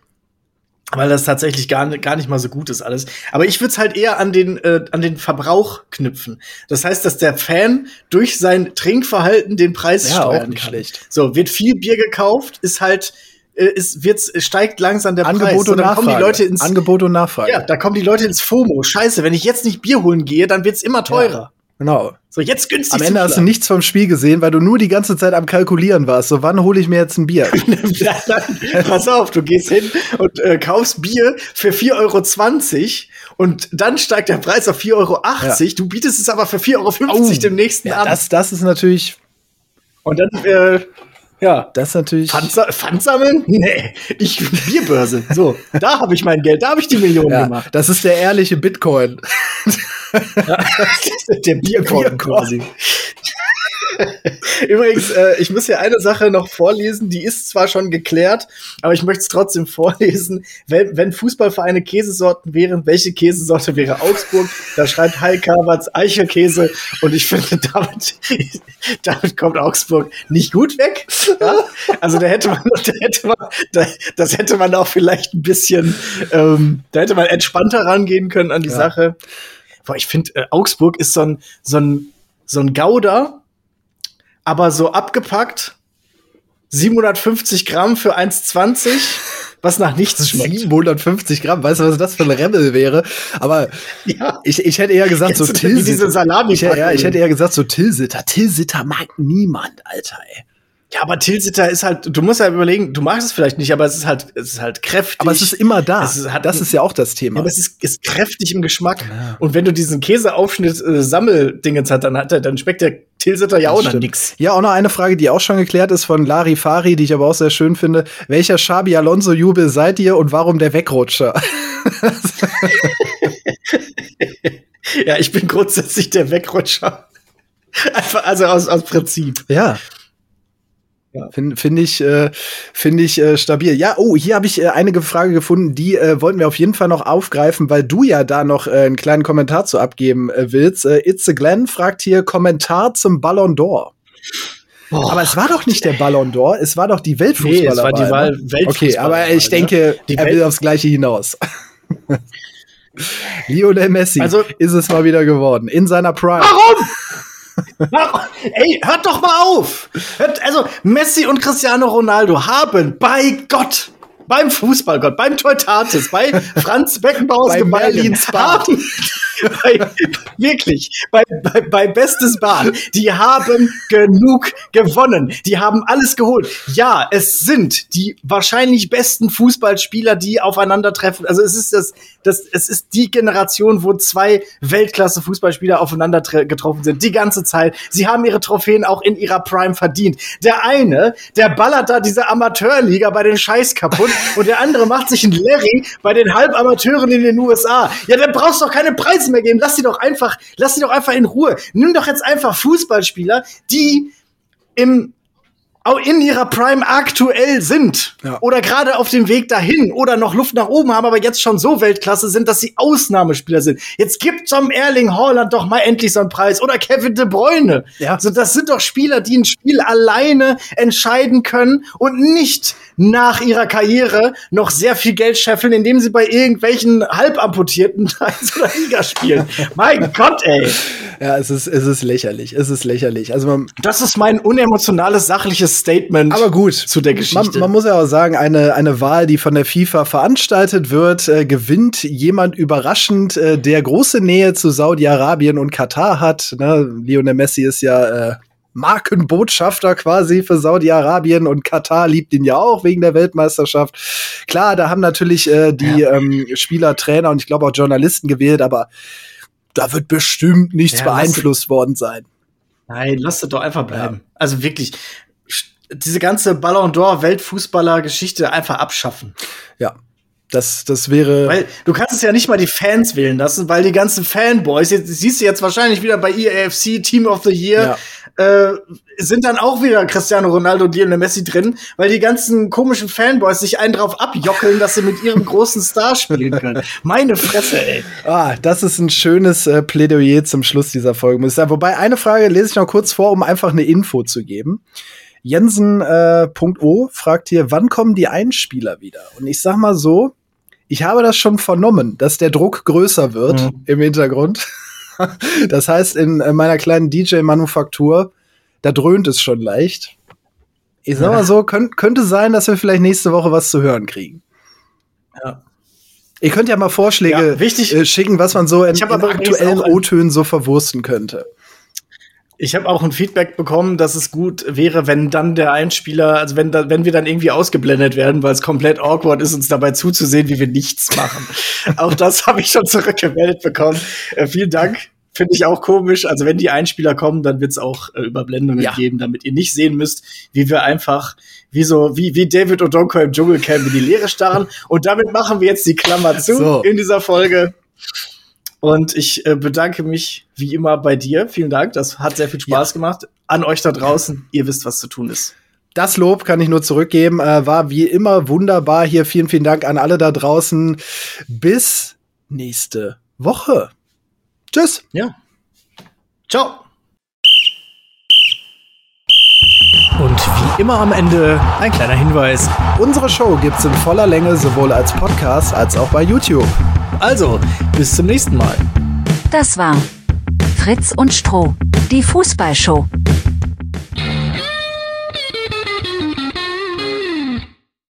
weil das tatsächlich gar, gar nicht mal so gut ist alles. Aber ich würde es halt eher an den, äh, an den Verbrauch knüpfen. Das heißt, dass der Fan durch sein Trinkverhalten den Preis Ja, auch steuern nicht kann. schlecht. So, wird viel Bier gekauft, ist halt, äh, ist, wird's, steigt langsam der Preis. Angebot So, und dann kommen Nachfrage. die Leute ins, Angebot und Nachfrage. ja, da kommen die Leute ins FOMO. Scheiße, wenn ich jetzt nicht Bier holen gehe, dann wird's immer teurer. Genau. So, jetzt günstig. Am Ende hast du nichts vom Spiel gesehen, weil du nur die ganze Zeit am Kalkulieren warst. So, wann hole ich mir jetzt ein Bier? [LAUGHS] Ja, pass auf, du gehst hin und äh, kaufst Bier für 4,20 Euro und dann steigt der Preis auf 4,80 Euro. Du bietest es aber für 4,50 Euro dem nächsten Ja, an. das, das ist natürlich, und dann, äh, ja. das ist natürlich. Pfand, Pfand sammeln? [LAUGHS] Nee, ich Bierbörse. So, da habe ich mein Geld, da habe ich die Millionen Ja, gemacht. das ist der ehrliche Bitcoin. [LAUGHS] der Bierkorb Bierkorb. quasi. [LAUGHS] Übrigens, äh, ich muss hier eine Sache noch vorlesen, die ist zwar schon geklärt, aber ich möchte es trotzdem vorlesen. Wenn, wenn Fußballvereine Käsesorten wären, welche Käsesorte wäre Augsburg? Da schreibt Heil Kavatz Eichelkäse und ich finde, damit, [LAUGHS] damit kommt Augsburg nicht gut weg. Ja? Also da hätte man, [LAUGHS] da hätte man, da, das hätte man auch vielleicht ein bisschen, ähm, da hätte man entspannter rangehen können an die Ja. Sache. Boah, ich finde, äh, Augsburg ist so ein, so ein, so ein Gouda, aber so abgepackt. 750 Gramm für 1,20, was nach nichts [LAUGHS] schmeckt. 750 Gramm, weißt du, was das für ein Rebel wäre? Aber Ja. ich, ich hätte eher gesagt, so wie diese Tilsiter. salami Ich, ja, ich hätte eher gesagt, so Tilsiter. Tilsiter mag niemand, Alter, ey. Ja, aber Tilsiter ist halt, du musst ja überlegen, du magst es vielleicht nicht, aber es ist halt, es ist halt kräftig. Aber es ist immer da. Ist, das ist ja auch das Thema. Ja, aber es ist, ist kräftig im Geschmack. Ja. Und wenn du diesen Käseaufschnitt äh, Sammeldingens hat, dann hat er, dann schmeckt der Tilsiter ja auch noch nix. Ja, auch noch eine Frage, die auch schon geklärt ist von Lari Fari, die ich aber auch sehr schön finde. Welcher Schabi Alonso Jubel seid ihr und warum der Wegrutscher? [LAUGHS] ja, ich bin grundsätzlich der Wegrutscher. Einfach, also aus, aus Prinzip. Ja. Ja. Finde find ich, äh, find ich äh, stabil. Ja, oh, hier habe ich äh, einige Frage gefunden, die äh, wollten wir auf jeden Fall noch aufgreifen, weil du ja da noch äh, einen kleinen Kommentar zu abgeben äh, willst. Äh, Itze Glenn fragt hier Kommentar zum Ballon d'Or. Oh, aber es war doch nicht der Ballon d'Or, es war doch die Weltfußballer. Nee, es war die Wahl ne? Okay, aber ich denke, die er will aufs Gleiche hinaus. [LAUGHS] Lionel Messi also, ist es mal wieder geworden. In seiner Prime. Warum? Ey, hört doch mal auf! Hört, also, Messi und Cristiano Ronaldo haben bei Gott beim Fußballgott, beim Teutatis, bei Franz Beckenbauers Gemeinde haben, bei, wirklich, bei, bei, bei Bestes Bahn, die haben genug gewonnen. Die haben alles geholt. Ja, es sind die wahrscheinlich besten Fußballspieler, die aufeinandertreffen. Also es ist das, das, es ist die Generation, wo zwei Weltklasse-Fußballspieler aufeinander getroffen sind. Die ganze Zeit. Sie haben ihre Trophäen auch in ihrer Prime verdient. Der eine, der ballert da diese Amateurliga bei den Scheiß kaputt und der andere macht sich ein Larry bei den Halbamateuren in den USA. Ja, dann brauchst du doch keine Preise mehr geben. Lass sie doch einfach, lass sie doch einfach in Ruhe. Nimm doch jetzt einfach Fußballspieler, die im in ihrer Prime aktuell sind ja. oder gerade auf dem Weg dahin oder noch Luft nach oben haben, aber jetzt schon so Weltklasse sind, dass sie Ausnahmespieler sind. Jetzt gibt Tom Erling Haaland doch mal endlich so einen Preis oder Kevin De Bruyne. Ja. So, das sind doch Spieler, die ein Spiel alleine entscheiden können und nicht nach ihrer Karriere noch sehr viel Geld scheffeln, indem sie bei irgendwelchen halbamputierten [LAUGHS] Teils oder Liga spielen. mein Gott, ey. Ja, es ist, es ist lächerlich. Es ist lächerlich. Also man, das ist mein unemotionales, sachliches Statement aber gut, zu der Geschichte. Man, man, muss ja auch sagen, eine, eine Wahl, die von der FIFA veranstaltet wird, äh, gewinnt jemand überraschend, äh, der große Nähe zu Saudi-Arabien und Katar hat. Ne? Lionel Messi ist ja äh, Markenbotschafter quasi für Saudi-Arabien und Katar liebt ihn ja auch wegen der Weltmeisterschaft. Klar, da haben natürlich äh, die ja. ähm, Spieler, Trainer und ich glaube auch Journalisten gewählt, aber da wird bestimmt nichts ja, beeinflusst worden sein. Nein, lass es doch einfach bleiben. Ja. Also wirklich, diese ganze Ballon d'Or Weltfußballer-Geschichte einfach abschaffen. Ja. Das, das wäre. Weil du kannst es ja nicht mal die Fans wählen lassen, weil die ganzen Fanboys, jetzt siehst du jetzt wahrscheinlich wieder bei EAFC Team of the Year, ja. äh, sind dann auch wieder Cristiano Ronaldo und Lionel Messi drin, weil die ganzen komischen Fanboys sich einen drauf abjockeln, dass sie mit ihrem großen Star spielen können. Meine Fresse, ey. Ah, das ist ein schönes äh, Plädoyer zum Schluss dieser Folge. Wobei, eine Frage lese ich noch kurz vor, um einfach eine Info zu geben. Jensen.o äh, fragt hier, wann kommen die Einspieler wieder? Und ich sag mal so, ich habe das schon vernommen, dass der Druck größer wird mhm. im Hintergrund. [LAUGHS] das heißt, in meiner kleinen DJ-Manufaktur, da dröhnt es schon leicht. Ich sag mal so, könnt, könnte sein, dass wir vielleicht nächste Woche was zu hören kriegen. Ja. Ihr könnt ja mal Vorschläge ja, äh, schicken, was man so in, in aktuellen O-Tönen so verwursten könnte. Ich habe auch ein Feedback bekommen, dass es gut wäre, wenn dann der Einspieler, also wenn, da, wenn wir dann irgendwie ausgeblendet werden, weil es komplett awkward ist, uns dabei zuzusehen, wie wir nichts machen. [LAUGHS] auch das habe ich schon zurückgemeldet bekommen. Äh, vielen Dank. Finde ich auch komisch. Also wenn die Einspieler kommen, dann wird es auch äh, Überblendungen ja. geben, damit ihr nicht sehen müsst, wie wir einfach, wie so, wie, wie David Odonko im Dschungelcamp in die Leere starren. Und damit machen wir jetzt die Klammer zu so. in dieser Folge. Und ich äh, bedanke mich wie immer bei dir. Vielen Dank. Das hat sehr viel Spaß ja. gemacht. An euch da draußen. Ihr wisst, was zu tun ist. Das Lob kann ich nur zurückgeben. Äh, war wie immer wunderbar hier. Vielen, vielen Dank an alle da draußen. Bis nächste Woche. Tschüss. Ja. Ciao. Und wie immer am Ende ein kleiner Hinweis. Unsere Show gibt's in voller Länge sowohl als Podcast als auch bei YouTube. Also, bis zum nächsten Mal. Das war Fritz und Stroh, die Fußballshow.